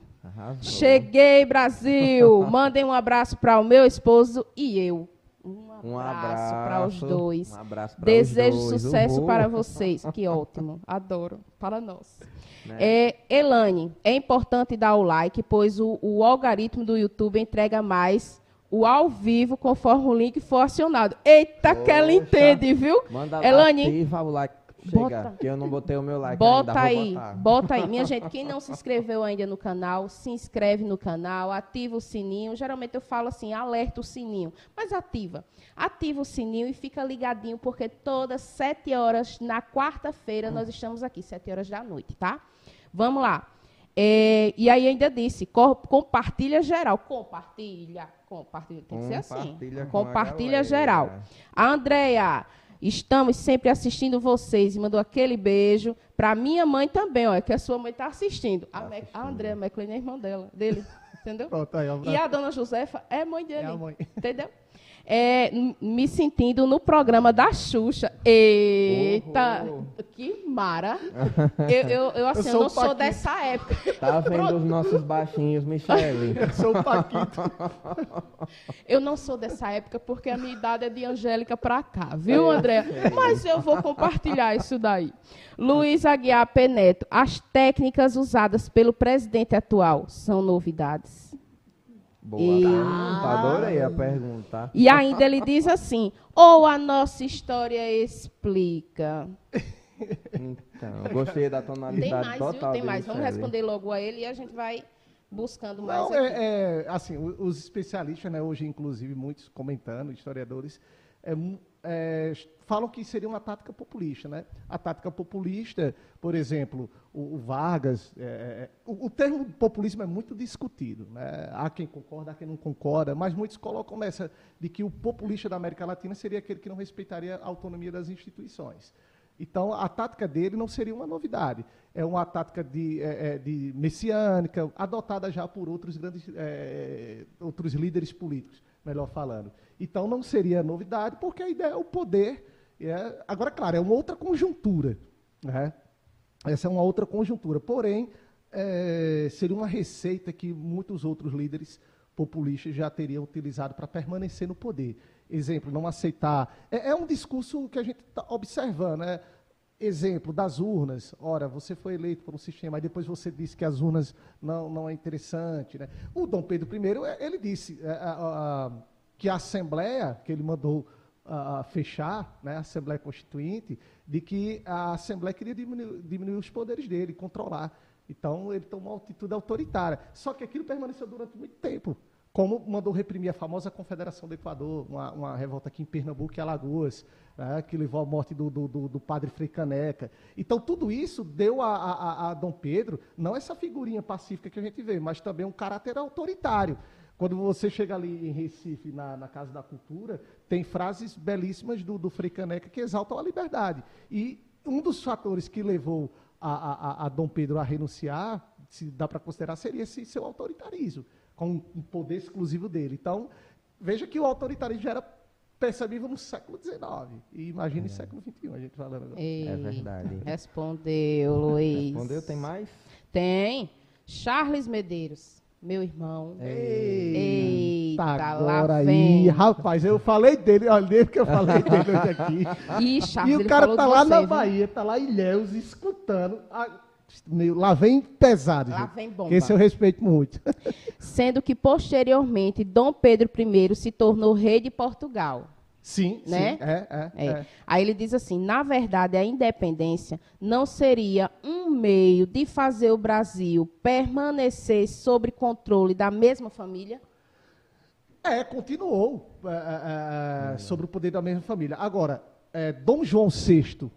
Cheguei, Brasil! Mandem um abraço para o meu esposo e eu. Um abraço, para os dois. Um abraço para Desejo os dois. sucesso para vocês. Que ótimo. Adoro. Para nós. Né? É, Elane, é importante dar o like, pois o, o algoritmo do YouTube entrega mais o ao vivo conforme o link for acionado. Eita, Poxa. que ela entende, viu? Manda Elane, ativa o like Chega, bota, que eu não botei o meu like bota ainda, aí, bota aí. Minha gente, quem não se inscreveu ainda no canal, se inscreve no canal, ativa o sininho. Geralmente eu falo assim, alerta o sininho, mas ativa. Ativa o sininho e fica ligadinho, porque todas sete horas, na quarta-feira, nós estamos aqui, sete horas da noite, tá? Vamos lá. É, e aí ainda disse, compartilha geral. Compartilha, compartilha, tem que ser assim. Compartilha geral. A Andrea... Estamos sempre assistindo vocês. E mandou aquele beijo para minha mãe também, ó, que a sua mãe está assistindo. Tá a, assistindo. a Andréa McLean é irmã dela, dele. Entendeu? Pronto, aí, e a dona Josefa é mãe dele. É a mãe. Entendeu? É, me sentindo no programa da Xuxa. Eita, que mara. Eu, eu, eu assim, eu, eu não sou dessa época. Tá vendo os nossos baixinhos, Michele? Eu sou o Paquito. Eu não sou dessa época porque a minha idade é de Angélica pra cá, viu, André? Mas eu vou compartilhar isso daí. Luiz Aguiar Peneto, as técnicas usadas pelo presidente atual são novidades? Boa e... pergunta, adorei a pergunta. E ainda ele diz assim, ou a nossa história explica. Então, gostei da tonalidade Tem mais, total. Viu? Tem mais, vamos responder logo a ele e a gente vai buscando mais. Não, é, é, assim, os especialistas, né, hoje inclusive muitos comentando, historiadores, é, é, falam que seria uma tática populista. Né? A tática populista, por exemplo, o, o Vargas, é, é, o, o, termo populismo é muito discutido. Né? Há quem concorda, há quem não concorda, mas muitos colocam nessa de que o populista da América Latina seria aquele que não respeitaria a autonomia das instituições. Então, a tática dele não seria uma novidade. É uma tática de, é, é de messiânica, adotada já por outros grandes é, outros líderes políticos, melhor falando. Então, não seria novidade, porque a ideia é o poder. É, agora, claro, é uma outra conjuntura. Né? essa é uma outra conjuntura. Porém, é, seria uma receita que muitos outros líderes populistas já teriam utilizado para permanecer no poder. Exemplo, não aceitar. É, é um discurso que a gente está observando, né? Exemplo das urnas. Ora, você foi eleito por um sistema, e depois você disse que as urnas não, não é interessante. Né? O Dom Pedro I, é, ele disse é, que a Assembleia, que ele mandou fechar, né, a Assembleia Constituinte, de que a Assembleia queria diminuir, diminuir os poderes dele, controlar. Então, ele tomou uma atitude autoritária. Só que aquilo permaneceu durante muito tempo. Como mandou reprimir a famosa Confederação do Equador, uma, uma revolta aqui em Pernambuco e Alagoas, né, que levou à morte do, do, do, do, padre Frei Caneca. Então, tudo isso deu a, a, a Dom Pedro, não essa figurinha pacífica que a gente vê, mas também um caráter autoritário. Quando você chega ali em Recife, na, na Casa da Cultura, tem frases belíssimas do, do Frei Caneca que exaltam a liberdade. E um dos fatores que levou a, a, Dom Pedro a renunciar, se dá para considerar, seria esse seu autoritarismo, com um poder exclusivo dele. Então, veja que o autoritarismo já era percebível no século XIX. E imagine é. século XXI, a gente falando agora. Ei, é verdade. Respondeu, Luiz. Respondeu, tem mais? Tem. Charles Medeiros. Meu irmão. Eita, Eita agora aí. Rapaz, eu falei dele, olha, dele que eu falei dele hoje aqui. Ih, Charles, e o cara tá lá você, na viu? Bahia, tá lá em Ilhéus, escutando. A, lá vem pesado. Lá gente. vem bomba. Esse eu respeito muito. Sendo que, posteriormente, Dom Pedro I se tornou rei de Portugal. Sim, né? sim. É, é, é. é, Aí ele diz assim: na verdade, a independência não seria um meio de fazer o Brasil permanecer sob controle da mesma família? É, continuou é, é, sobre o poder da mesma família. Agora, Dom João VI,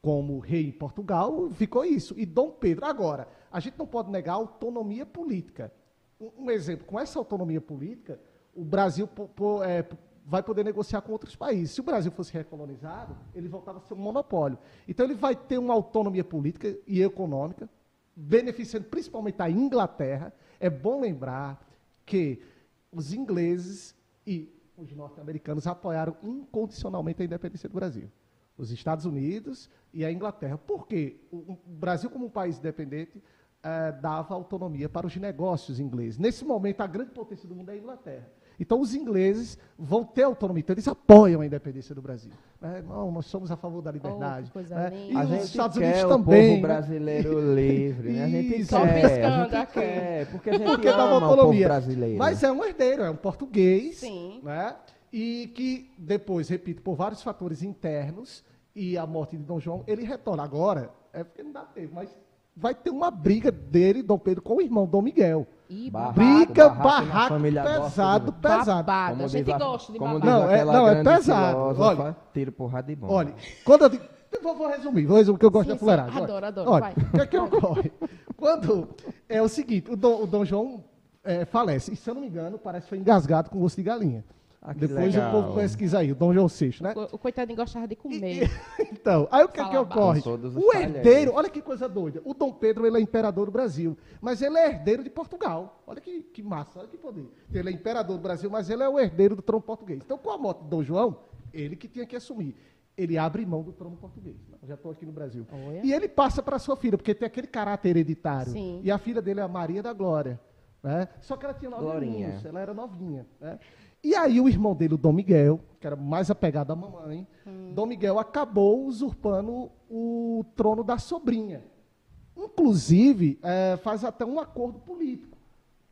como rei em Portugal, ficou isso. E Dom Pedro. Agora, a gente não pode negar a autonomia política. Um, exemplo: com essa autonomia política, o Brasil vai poder negociar com outros países. Se o Brasil fosse recolonizado, ele voltava a ser um monopólio. Então ele vai ter uma autonomia política e econômica, beneficiando principalmente a Inglaterra. É bom lembrar que os ingleses e os norte-americanos apoiaram incondicionalmente a independência do Brasil. Os Estados Unidos e a Inglaterra. Por quê? O Brasil, como um país independente, eh, dava autonomia para os negócios ingleses. Nesse momento, a grande potência do mundo é a Inglaterra. Então, os ingleses vão ter autonomia. Então, eles apoiam a independência do Brasil. É, não, nós somos a favor da liberdade. Oh, né? E a os Estados Unidos também. O povo brasileiro livre. Né? A gente Só quer, a gente quer, porque a gente porque ama autonomia. o povo brasileiro. Mas é um herdeiro, é um português. Sim. Né? E que depois, repito, por vários fatores internos e a morte de Dom João, ele retorna. Agora, é porque não dá tempo, mas vai ter uma briga dele, Dom Pedro, com o irmão, Dom Miguel. Ih, briga, barraco, pesado, pesado. Babado. A gente gosta de babado. Não, é, não, é pesado. Olha, tiro porrada de bom. Olha, quando eu digo, vou, vou, resumir, vou resumir, que eu gosto sim, da fuleiragem. Adoro, adoro, Olha, o que é que ocorre? Quando, é o seguinte, o Dom, o Dom João é, falece, e se eu não me engano, parece que foi engasgado com gosto de galinha. Ah, Depois legal. o povo pesquisa aí, o Dom João VI, né? O, o coitadinho gostava de comer. então, aí o que, é que ocorre? O herdeiro, olha que coisa doida. O Dom Pedro ele é imperador do Brasil, mas ele é herdeiro de Portugal. Olha que, que massa, olha que poder. Ele é imperador do Brasil, mas ele é o herdeiro do trono português. Então, com a morte de Dom João, ele que tinha que assumir. Ele abre mão do trono português. Já estou aqui no Brasil. Olha. E ele passa para sua filha, porque tem aquele caráter hereditário. Sim. E a filha dele é a Maria da Glória. Né? Só que ela tinha nove anos, ela era novinha. Né? E aí o irmão dele, o Dom Miguel, que era mais apegado à mamãe, hum. Dom Miguel acabou usurpando o trono da sobrinha. Inclusive, é, faz até um acordo político,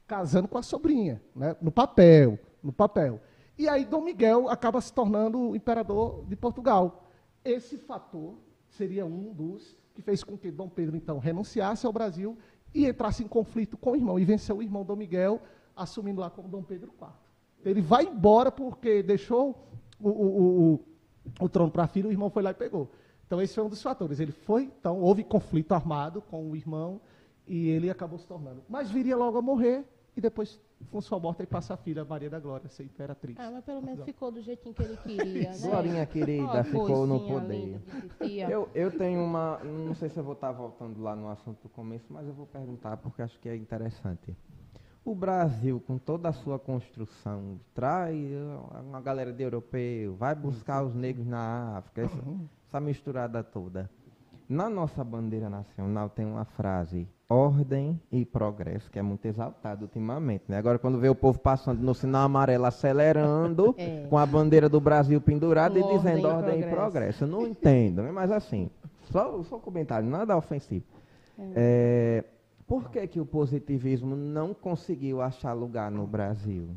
casando com a sobrinha, né, no papel, no papel. E aí Dom Miguel acaba se tornando o imperador de Portugal. Esse fator seria um dos que fez com que Dom Pedro, então, renunciasse ao Brasil e entrasse em conflito com o irmão, e venceu o irmão Dom Miguel, assumindo lá como Dom Pedro IV. Ele vai embora porque deixou o, o, o, o trono para a filha, o irmão foi lá e pegou. Então, esse foi um dos fatores. Ele foi, então, houve conflito armado com o irmão e ele acabou se tornando. Mas viria logo a morrer e depois, com sua morte, aí passa a filha Maria da Glória, ser imperatriz. Ah, mas pelo menos ficou do jeitinho que ele queria, né? Glorinha querida, oh, ficou no poder. Eu, eu tenho uma. Não sei se eu vou estar voltando lá no assunto do começo, mas eu vou perguntar porque acho que é interessante. O Brasil, com toda a sua construção, traz uma galera de europeu, vai buscar os negros na África, essa, essa misturada toda. Na nossa bandeira nacional tem uma frase ordem e progresso, que é muito exaltado ultimamente. Né? Agora, quando vê o povo passando no sinal amarelo, acelerando, é. com a bandeira do Brasil pendurada com e dizendo ordem, ordem e, progresso. e progresso. Eu não entendo, né? mas assim, só, só um comentário, nada ofensivo. É. É, por que, que o positivismo não conseguiu achar lugar no Brasil?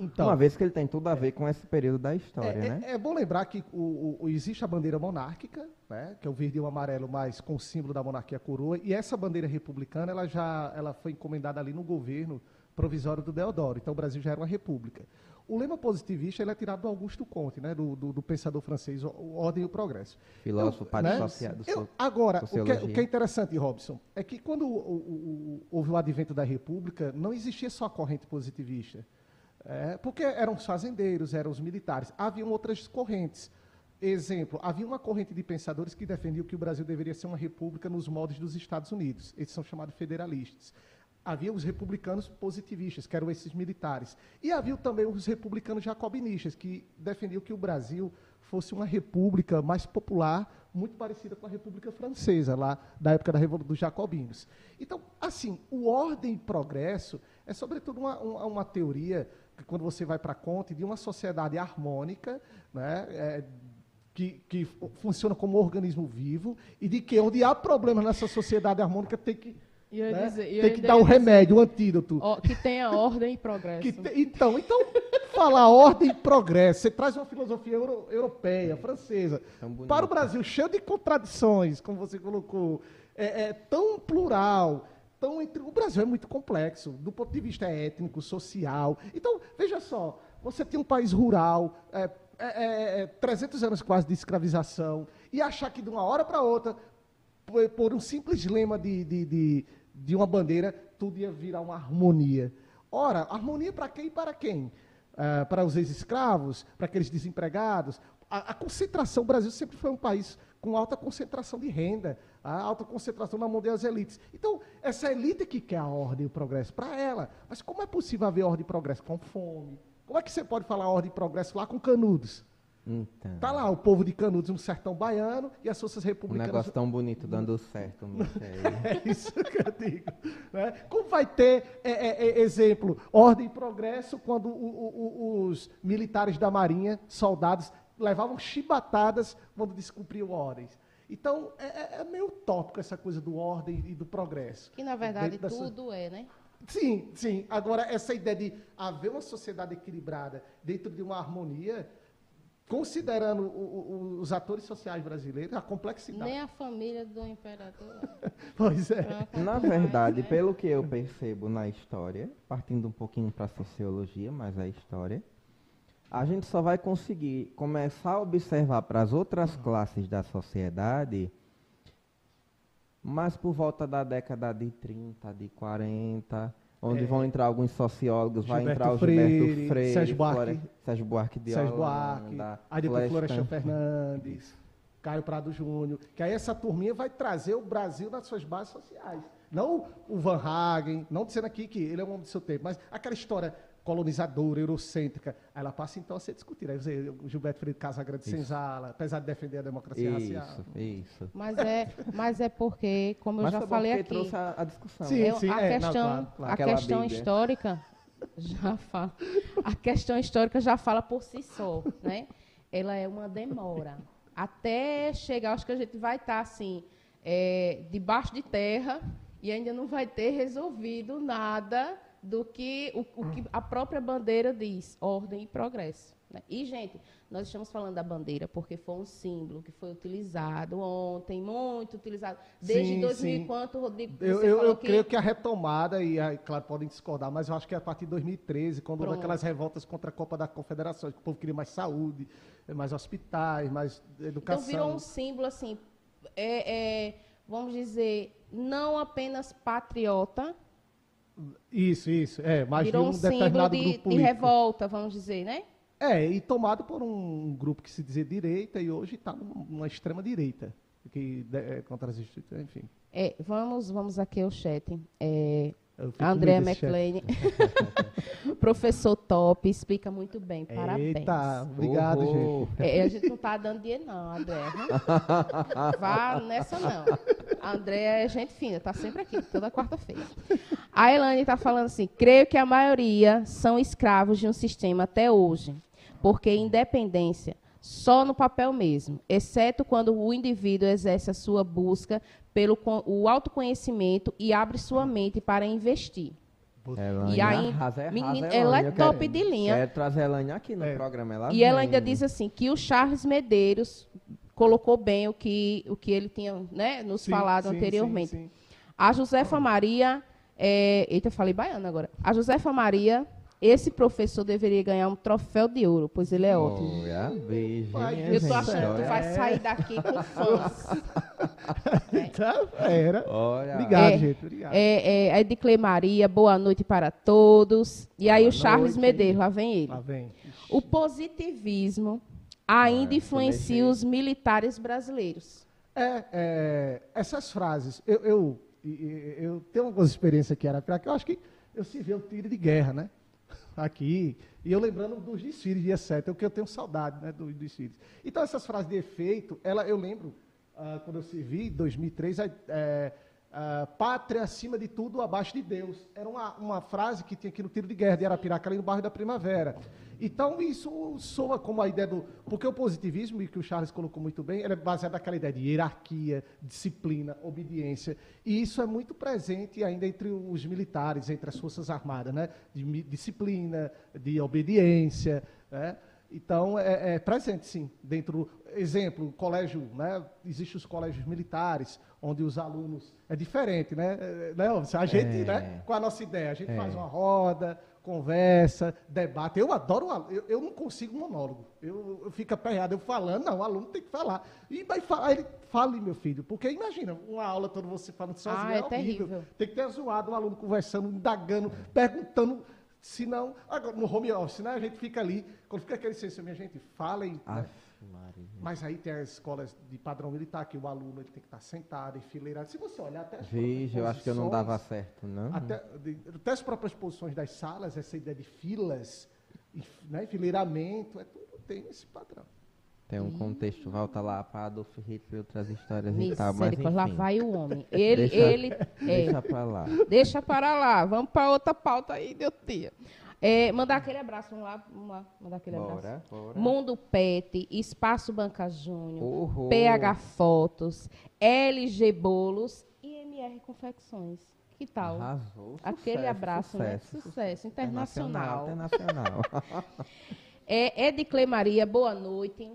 Então, Uma vez que ele tem tudo a ver é, com esse período da história, é, né? É, é, bom lembrar que o, o, existe a bandeira monárquica, né, que é o verde e o amarelo, mas com o símbolo da monarquia coroa, e essa bandeira republicana ela já ela foi encomendada ali no governo provisório do Deodoro. Então o Brasil já era uma república. O lema positivista ele é tirado do Augusto Conte, né, do, do, do pensador francês, o Ordem e o Progresso. Filósofo, padre né? associado. Eu, agora, o que, é, o que, é interessante, Robson, é que quando o, houve o advento da República, não existia só a corrente positivista. É, porque eram os fazendeiros, eram os militares. Haviam outras correntes. Exemplo, havia uma corrente de pensadores que defendiam que o Brasil deveria ser uma república nos moldes dos Estados Unidos. Eles são chamados federalistas. Havia os republicanos positivistas, que eram esses militares. E havia também os republicanos jacobinistas, que defendiam que o Brasil fosse uma república mais popular, muito parecida com a República Francesa, lá da época da Revolução dos Jacobinos. Então, assim, o ordem e progresso é, sobretudo, uma, uma, uma teoria quando você vai para a conta de uma sociedade harmônica, né, é, que, que funciona como um organismo vivo, e de que onde há problemas nessa sociedade harmônica tem que né? Dizer, tem que dar o um remédio, o um antídoto. Ó, que tenha ordem e progresso. Te, então, então, falar ordem e progresso, você traz uma filosofia euro, europeia, francesa, para o Brasil, cheio de contradições, como você colocou, é, é tão plural, então, entre, o Brasil é muito complexo, do ponto de vista étnico, social. Então, veja só, você tem um país rural, é, é, é, 300 é, anos quase de escravização, e achar que de uma hora para outra, por, por, um simples lema de, de, de, de, uma bandeira, tudo ia virar uma harmonia. Ora, harmonia para quem e para quem? Uh, para os ex-escravos, para aqueles desempregados. A, a concentração, o Brasil sempre foi um país com alta concentração de renda, alta concentração na mão das elites. Então, essa elite que quer a ordem e o progresso para ela. Mas como é possível haver ordem e progresso com fome? Como é que você pode falar ordem e progresso lá com canudos? Então. Tá lá o povo de Canudos no sertão baiano e as forças republicanas. Um negócio tão bonito dando certo, É isso que eu digo. Né? Como vai ter, é, é, é, exemplo, ordem e progresso quando o, o, os militares da Marinha, soldados, levavam chibatadas quando descumpriam ordens. Então, é, é, é, meio utópico essa coisa do ordem e do progresso. Que, na verdade, tudo é, né? Sim, sim. Agora, essa ideia de haver uma sociedade equilibrada dentro de uma harmonia, considerando o, o, os atores sociais brasileiros, a complexidade. Nem a família do imperador. pois é. Na verdade, né? pelo que eu percebo na história, partindo um pouquinho para a sociologia, mas a história, a gente só vai conseguir começar a observar para as outras classes da sociedade mas por volta da década de 30, de 40, onde é. vão entrar alguns sociólogos, Gilberto vai entrar o Freire, Gilberto Freire, Sérgio Buarque, Sérgio Buarque de Sérgio Buarque, aí depois Florestan Fernandes, Caio Prado Júnior, que aí essa turminha vai trazer o Brasil nas suas bases sociais. Não o Van Hagen, não dizendo aqui que ele é um homem do seu tempo, mas aquela história colonizadora, eurocêntrica, ela passa então a ser discutida. Aí você, o Gilberto Freire Casagrande isso. Senzala, apesar de defender a democracia isso, racial. Isso, Mas é, mas é porque, como eu mas já falei aqui, trouxe a, a discussão. Sim, eu, sim, a é, questão, não, claro, claro. a questão histórica já fala, a questão histórica já fala por si só, né? Ela é uma demora até chegar, acho que a gente vai estar tá, assim, é, debaixo de terra e ainda não vai ter resolvido nada do que o, o, que a própria bandeira diz, ordem e progresso. Né? E, gente, nós estamos falando da bandeira porque foi um símbolo que foi utilizado ontem, muito utilizado, desde sim, 2000 sim. quanto, Rodrigo? Eu, eu, eu que... creio que a retomada, e aí, claro, podem discordar, mas eu acho que é a partir de 2013, quando Pronto. houve aquelas revoltas contra a Copa da Confederação, que o povo queria mais saúde, mais hospitais, mais educação. Então virou um símbolo, assim, é, é, vamos dizer, não apenas patriota, isso, isso. É, mas Virou de um, um determinado de, grupo político. de revolta, vamos dizer, né? É, e tomado por um grupo que se dizia direita e hoje está numa extrema direita, que é contra as instituições, enfim. É, vamos, vamos aqui ao chat. É, Chefe. McLean. Professor top, explica muito bem. Parabéns. Eita, obrigado, Uhul. gente. É, a gente não tá dando dinheiro, não, André. Vá nessa, não. A André é gente fina, tá sempre aqui, toda quarta-feira. A Elane tá falando assim: creio que a maioria são escravos de um sistema até hoje, porque independência só no papel mesmo, exceto quando o indivíduo exerce a sua busca pelo o autoconhecimento e abre sua mente para investir. E aí, arrasa, arrasa, menina, Elaine. ela é Eu quero- top de linha. Quero trazer aqui no É. programa. Ela E ela ainda diz assim que o Charles Medeiros colocou bem o que, o que ele tinha né, nos Sim, falado sim, anteriormente. sim, sim. A Josefa Maria, é, eita, eu falei baiano agora. A Josefa Maria, esse professor deveria ganhar um troféu de ouro, pois ele é ótimo. Olha, minha Eu tô gente, achando que tu vai sair daqui com fãs. Tá, era. Olha. Obrigado, É, gente. Obrigado. É, é, a Ediclei Maria, boa noite para todos. E aí Boa o Charles noite. Medeiros, lá vem ele. Lá vem. O positivismo ainda Ah, influencia os militares brasileiros. É, é, essas frases, eu, eu, eu tenho algumas experiências em Arapiraca, que eu acho que eu servi o tiro de guerra, né? Aqui. E eu lembrando dos desfiles, dia 7, é o que eu tenho saudade, né, dos desfiles. Então, essas frases de efeito, ela, eu lembro, ah, quando eu servi, em 2003, é, ah, pátria acima de tudo, abaixo de Deus. Era uma, uma frase que tinha aqui no tiro de guerra de Arapiraca, ali no bairro da Primavera. Então, isso soa como a ideia do... Porque o positivismo, e que o Charles colocou muito bem, é baseado naquela ideia de hierarquia, disciplina, obediência. E isso é muito presente ainda entre os militares, entre as Forças Armadas, né? De disciplina, de obediência, né? Então, é, é presente, sim, dentro... Exemplo, colégio, né? Existem os colégios militares, onde os alunos... É diferente, né? É, né? A gente, É. né? Com a nossa ideia, a gente É. faz uma roda, conversa, debate. Eu adoro, eu, eu não consigo monólogo. Eu, eu fico aperreado, eu falando, não, o aluno tem que falar. E vai falar, ele fale, meu filho, porque imagina, uma aula toda você falando sozinho, Ah, é, é horrível. terrível. Tem que ter zoado um aluno conversando, indagando, perguntando, senão, agora no home office, né, a gente fica ali, quando fica aquele senso, minha gente, falem, né? Maria. mas aí tem as escolas de padrão militar, que o aluno ele tem que estar sentado, enfileirado. Se você olhar até as Vixe, eu acho que eu não dava certo, não. até, de- até as próprias posições das salas, essa ideia de filas, né, enfileiramento, é tudo tem esse padrão. Tem um contexto, volta lá para Adolf Hitler e outras histórias e tal, mas Misericórdia, lá enfim. vai o homem. Ele, Deixa- ele, é, Deixa pra lá. deixa para lá. Vamos para outra pauta aí, meu tia. É, mandar aquele abraço, vamos lá, vamos lá, mandar aquele abraço. Bora, bora. Mundo Pet, Espaço Banca Júnior, Uhul. PH Fotos, LG Bolos e MR Confecções. Que tal? Arrasou. Aquele Sucesso, abraço, né? sucesso. Sucesso internacional. Internacional. É, Ediclei Maria, boa noite.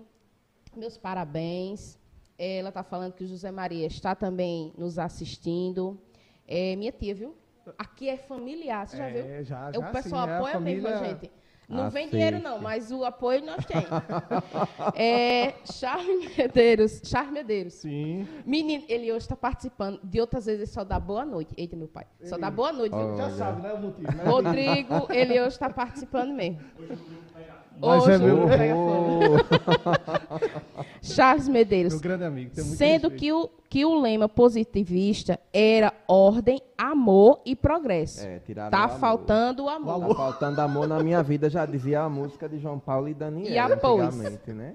Meus parabéns. Ela está falando que o José Maria está também nos assistindo. É minha tia, viu? Aqui é familiar, você já viu? É, já, o já, pessoal sim, é a apoia mesmo a família- gente. Não vem dinheiro, não, mas o apoio nós temos. é, Charles Medeiros. Charles Medeiros. Sim. Menino, ele hoje está participando. De outras vezes ele só dá boa noite. Eita, meu pai. Só dá boa noite, viu? Já sabe, né, o motivo, né? Rodrigo, ele hoje está participando mesmo. Mas Hoje é meu- o pega fogo. Charles Medeiros. Meu grande amigo. tenho muito Sendo respeito. que o, que o lema positivista era ordem, amor e progresso. É, tiraram o tá amor. faltando o amor. Tá faltando amor na minha vida, já dizia a música de João Paulo e Daniel. E após? né?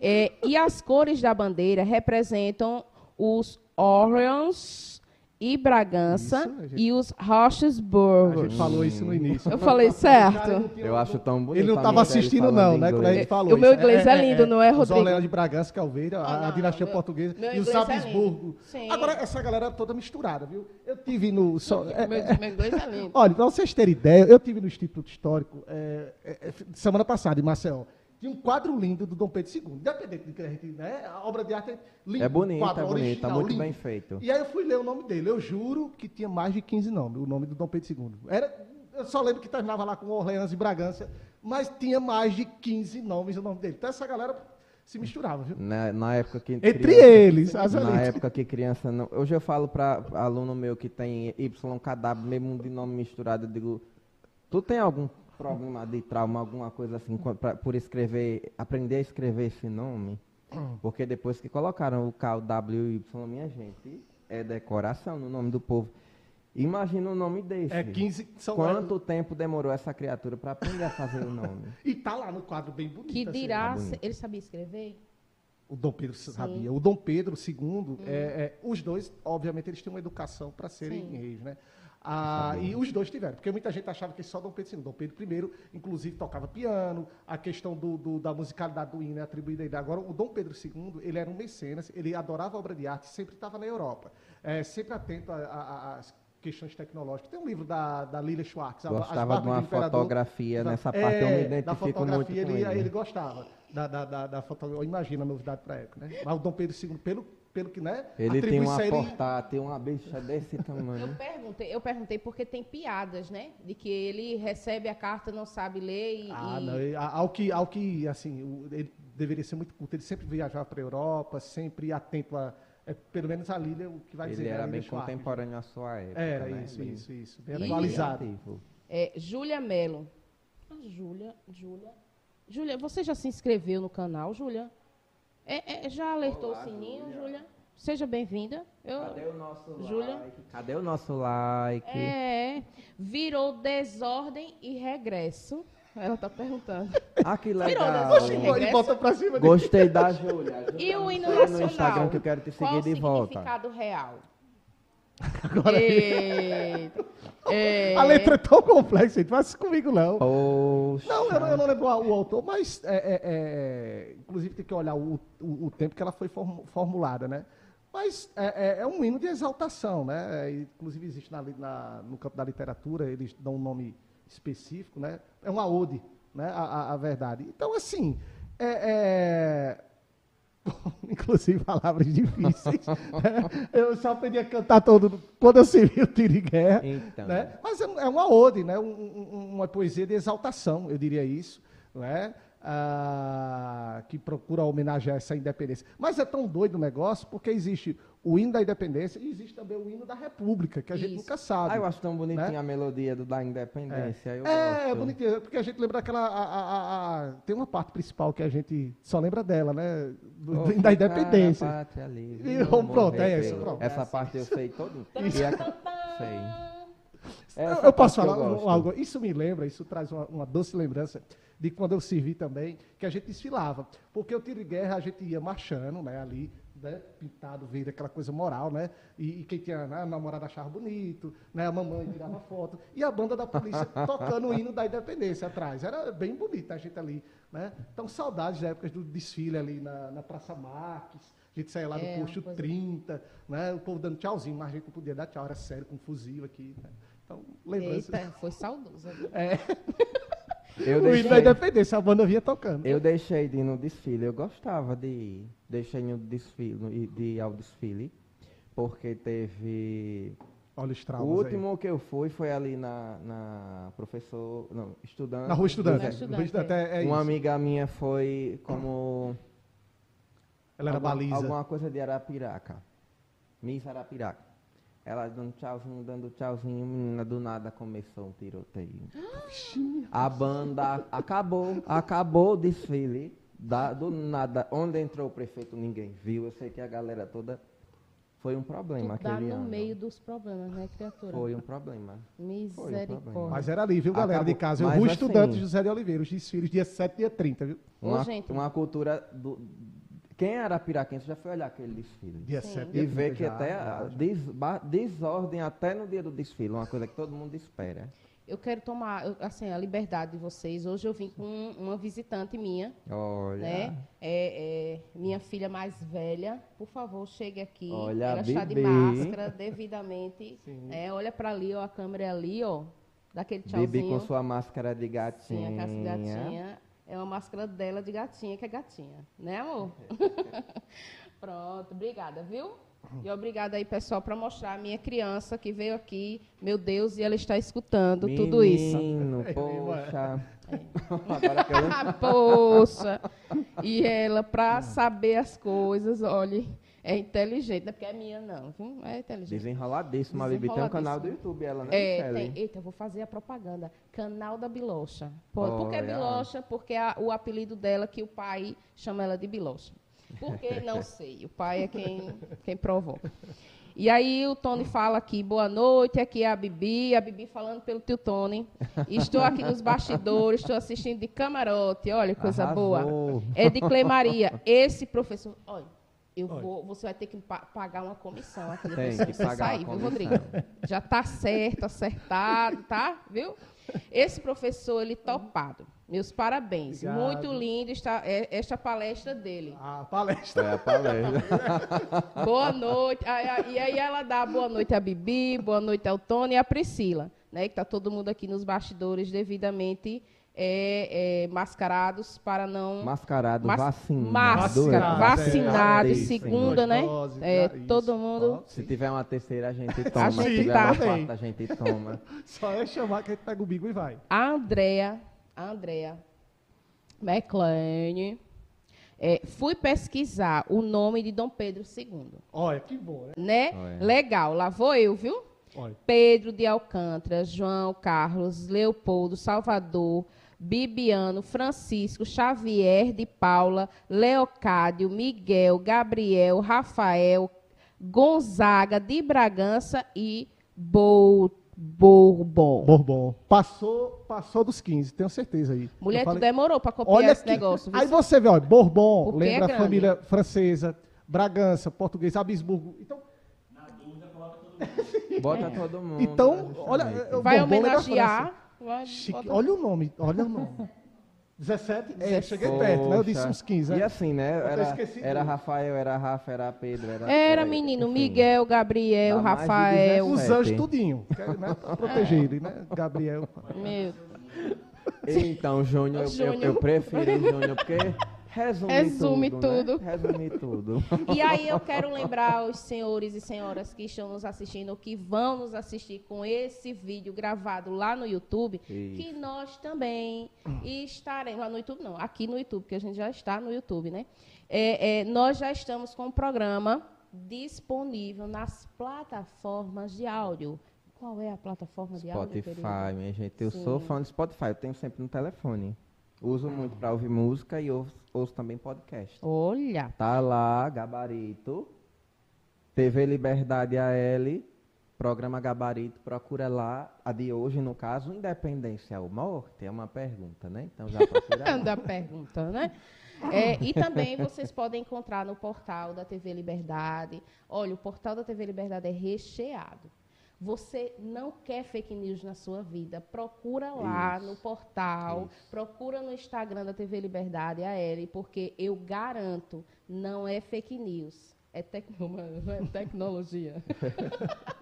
É, e as cores da bandeira representam os Orleans e Bragança Isso, a gente- e os A Rochesburgos. gente falou isso no início. Eu falei certo? Eu acho tão bonito. Ele não a estava assistindo, não, né? Quando a gente falou O meu inglês é lindo, não é, Os Rodrigo? Orleans de Bragança, Calveira, Ah, a, a dinastia meu- portuguesa meu e os inglês é Habsburgo. Sim. Agora, essa galera toda misturada, viu? Eu tive no... só- é- Meu, é- meu inglês é lindo. Olha, para vocês terem ideia, eu tive no Instituto Histórico é, é, é, semana passada, em Maceió. Tinha um quadro lindo do Dom Pedro II. Independente de que a gente, né? A obra de arte é linda. É bonito, quadro é tá muito lindo. bem feito. E aí eu fui ler o nome dele. Eu juro que tinha mais de 15 nomes, o nome do Dom Pedro II. Era, eu só lembro que terminava lá com Orleans e Bragança, mas tinha mais de 15 nomes o nome dele. Então essa galera se misturava, viu? Na, na época que Entre criança- eles, as Na época que criança não. Hoje eu falo para aluno meu que tem YKW, mesmo de nome misturado, eu digo, tu tem algum problema de trauma, alguma coisa assim, pra- por escrever, aprender a escrever esse nome? Porque depois que colocaram o K, o W e o Y, minha gente, é decoração no nome do povo. Imagina um nome desse. É 15. São Quanto tempo demorou essa criatura para aprender a fazer o nome? E tá lá no quadro bem bonito. Que assim. dirá, tá bonito. ele sabia escrever? O Dom Pedro sabia. O Dom Pedro II, é, é, os dois, obviamente, eles têm uma educação para serem Sim. reis, né? Ah, e os dois tiveram, porque muita gente achava que só Dom Pedro II. Dom Pedro I, inclusive, tocava piano, a questão do, do- da musicalidade do hino é atribuída a ele. Agora, o Dom Pedro II, ele era um mecenas, ele adorava obra de arte, sempre estava na Europa, é, sempre atento às questões tecnológicas. Tem um livro da, da Lilia Schwartz, Gostava de uma fotografia Da- nessa parte, eu me é, da identifico muito ele, ele. ele gostava da, da, da, da fotografia. Imagina a novidade para a época, né? Mas o Dom Pedro II, pelo, pelo que, né? Ele tem uma isso a ele- portátil, uma bicha desse Eu tamanho. perguntei, eu perguntei porque tem piadas, né? De que ele recebe a carta, não sabe ler e. Ah, e- não, ao que, ao que assim, ele deveria ser muito culto. Ele sempre viajava para a Europa, sempre atento a. é, pelo menos a Lília, o que vai dizer. Ele né, a era bem Schwartz. contemporâneo à sua época. Era, né? isso, Bem- isso, isso. Bem E- atualizado. É, Júlia Melo. Ah, Júlia, Júlia. Júlia, você já se inscreveu no canal, Júlia? É, é, já alertou Olá, o sininho, Júlia. Seja bem-vinda. Eu- Cadê o nosso Júlia? like? Cadê o nosso like? É, virou desordem e regresso. Ela tá perguntando. Ah, que Virou, legal. Oxi, Regresso. e bota pra cima. Gostei da Júlia. E o hino nacional? no Instagram que eu quero te Qual seguir o de volta. significado real? Agora, Eita. É, A letra é tão complexa, gente. Faz isso comigo, não. Poxa. Não, eu, não- eu não lembro o autor, mas é, é, é, inclusive tem que olhar o, o- o tempo que ela foi formu- formulada, né? Mas é, é- é um hino de exaltação, né? Inclusive existe na na- no campo da literatura, eles dão um nome específico, né? É uma ode, né? A, a- a verdade. Então, assim, é- é, inclusive palavras difíceis. né? Eu só aprendi a cantar todo quando eu servi o tiro de guerra. Então. Né? Mas é, é uma ode, né? Um- um- uma poesia de exaltação, eu diria isso, né? Ah, que procura homenagear essa independência. Mas é tão doido o negócio porque existe o hino da independência e existe também o hino da república, que a gente Isso. nunca sabe. Ah, eu acho tão bonitinha Né? a melodia do, da independência. Eu é, é gosto. bonitinho, porque a gente lembra daquela. a- a- a- tem uma parte principal que a gente só lembra dela, né? Do- Vou da independência. na pátria livre, E pronto, é essa, pronto. Essa parte eu sei todo. E a- sei. Eu, eu posso parte falar eu algo? Isso me lembra, isso traz uma, uma doce lembrança de quando eu servi também, que a gente desfilava. Porque o tiro de guerra a gente ia marchando, né, ali, né, pintado, verde, aquela coisa moral, né? E, e quem tinha né, a namorada achava bonito, né, a mamãe tirava foto, e a banda da polícia tocando o hino da independência atrás. Era bem bonito a gente ali, né? Então, saudades da época do desfile ali na, na Praça Marques. A gente saía lá do É, posto coisa- 30, né? O povo dando tchauzinho, mas a gente não podia dar tchau, era sério, com um fuzil aqui, né? Então, lembrança. Eita, foi saudoso. viu? É, Eu o hino da deixei, independência, a banda vinha tocando. eu deixei de ir no desfile. Eu gostava de ir. Deixei no desfile, de ir ao desfile. Porque teve. Olha os O último que eu fui foi ali na, na professor. Não, estudante. aí. Na Rua Estudante. Na Estudante, Rua Estudante, é, é Uma amiga minha foi como. Ela era alguma, baliza. Alguma coisa de Arapiraca. Miss Arapiraca. Ela dando tchauzinho, dando tchauzinho, menina, do nada começou um tiroteio. A banda acabou, acabou o desfile. Da, do nada, onde entrou o prefeito, ninguém viu. Eu sei que a galera toda. Foi um problema Tu dá aquele no ano. meio dos problemas, né, criatura? Foi um problema. Misericórdia. Mas era ali, viu, galera Acabou. de casa? Eu Mas Rua assim- Estudante José de Oliveira, os desfiles, dia 7 e dia 30, viu? Ô, Uma, gente. uma cultura do. Quem era piraquense já foi olhar aquele desfile. Dia Sim. 7 E ver 30 que já, até já, des- ba- desordem até no dia do desfile, uma coisa que todo mundo espera. Eu quero tomar, assim, a liberdade de vocês. Hoje eu vim com uma visitante minha, Olha. né? É, é, minha filha mais velha. Por favor, chegue aqui. Olha, Ela está de máscara, devidamente. né? Olha para ali, ó, a câmera é ali, ó. Daquele tchauzinho. Bibi com sua máscara de Sim, gatinha. a casa gatinha. É uma máscara dela de gatinha, que é gatinha. Né, amor? Pronto, obrigada, viu? E obrigada aí, pessoal, para mostrar a minha criança que veio aqui. Meu Deus, e ela está escutando tudo isso. Menino, poxa. É. Poxa! E ela, para saber as coisas, olhe, é inteligente. Não é porque é minha, não. viu? É inteligente. Desenroladíssima, a Bibi. Tem um canal do. YouTube, ela, né, É, tem. Eita, eu vou fazer a propaganda. Canal da Bilocha. Por, por que Olha. Bilocha? Porque a- o apelido dela, que o pai chama ela de Bilocha. Por que? Não sei. O pai é quem, quem provoca. E aí o Tony fala aqui, boa noite, aqui é a Bibi, a Bibi falando pelo tio Tony. Estou aqui nos bastidores, estou assistindo de camarote, olha que coisa boa. Arrasou. É de Clemaria. Esse professor, olha, eu vou, você vai ter que pa- pagar uma comissão aqui Tem depois que que você pagar sair, viu. Rodrigo? Já tá certo, acertado, tá? Viu? Esse professor, ele topado. Meus parabéns. Obrigado. Muito lindo está, é- esta palestra dele. A palestra. Foi a palestra. Boa noite. E aí ela dá boa noite a Bibi, boa noite ao Tony e a Priscila, né? Que tá todo mundo aqui nos bastidores devidamente é, é, mascarados para não Mascarado, Mas- vacinado. Máscara, Vacinado, é. segunda, né? É? Isso. todo mundo. Se tiver uma terceira, a gente toma. gente Se tiver tá. uma quarta, a gente toma. Só é chamar que a gente pega o bico e vai. A Andrea, a Andrea McLean, é, fui pesquisar o nome de Dom Pedro II, Olha, que bom, né? né? Legal, lá vou eu, viu? Olha. Pedro de Alcântara, João Carlos, Leopoldo, Salvador, Bibiano, Francisco, Xavier de Paula, Leocádio, Miguel, Gabriel, Rafael, Gonzaga de Bragança e Bo- Bourbon. Bourbon. Passou, passou dos 15, tenho certeza aí. Mulher, Eu tu falei- demorou para copiar Olha esse aqui. negócio. viu? Aí você vê, ó, Bourbon, Porque é lembra a grande. família francesa, Bragança, português, Habsburgo. Então, Bota todo mundo. então né, olha, justamente. o Vai Bourbon lembra a homenagear. Vai. Chique. Olha o nome, olha o nome. 17? É, 17. cheguei perto, né? Eu disse Poxa. uns 15, E né? assim, né? Era, era. Rafael, era Rafa, era Pedro, era... Era menino enfim. Miguel, Gabriel, Dá Rafael. 17. Os anjos tudinho, que, né? Proteger ele, né? Gabriel. Meu, Então, Júnior, eu, eu, Júnior. eu preferi Júnior, porque resume, Resume tudo. tudo. Né? Resume tudo. E aí eu quero lembrar aos senhores e senhoras que estão nos assistindo, ou que vão nos assistir com esse vídeo gravado lá no YouTube, que Isso. nós também estaremos lá no YouTube, não, aqui no YouTube, que a gente já está no YouTube, né? É, é, nós já estamos com o programa disponível nas plataformas de áudio. Qual é a plataforma de áudio? Spotify, minha gente. Eu Sim. sou fã de Spotify, eu tenho sempre no telefone. Uso muito pra ouvir música e ouço, ouço também podcast. Olha, Tá lá, Gabarito. TV Liberdade AL. Programa Gabarito, procura lá. A de hoje, no caso, Independência ou Morte? É uma pergunta, né? Então já procura lá. da pergunta, né? É, e também vocês podem encontrar no portal da TV Liberdade. Olha, o portal da TV Liberdade é recheado. Você não quer fake news na sua vida? Procura lá Isso, no portal, isso. procura no Instagram da TV Liberdade, a Ellie, porque eu garanto, não é fake news, é, tecno- é tecnologia.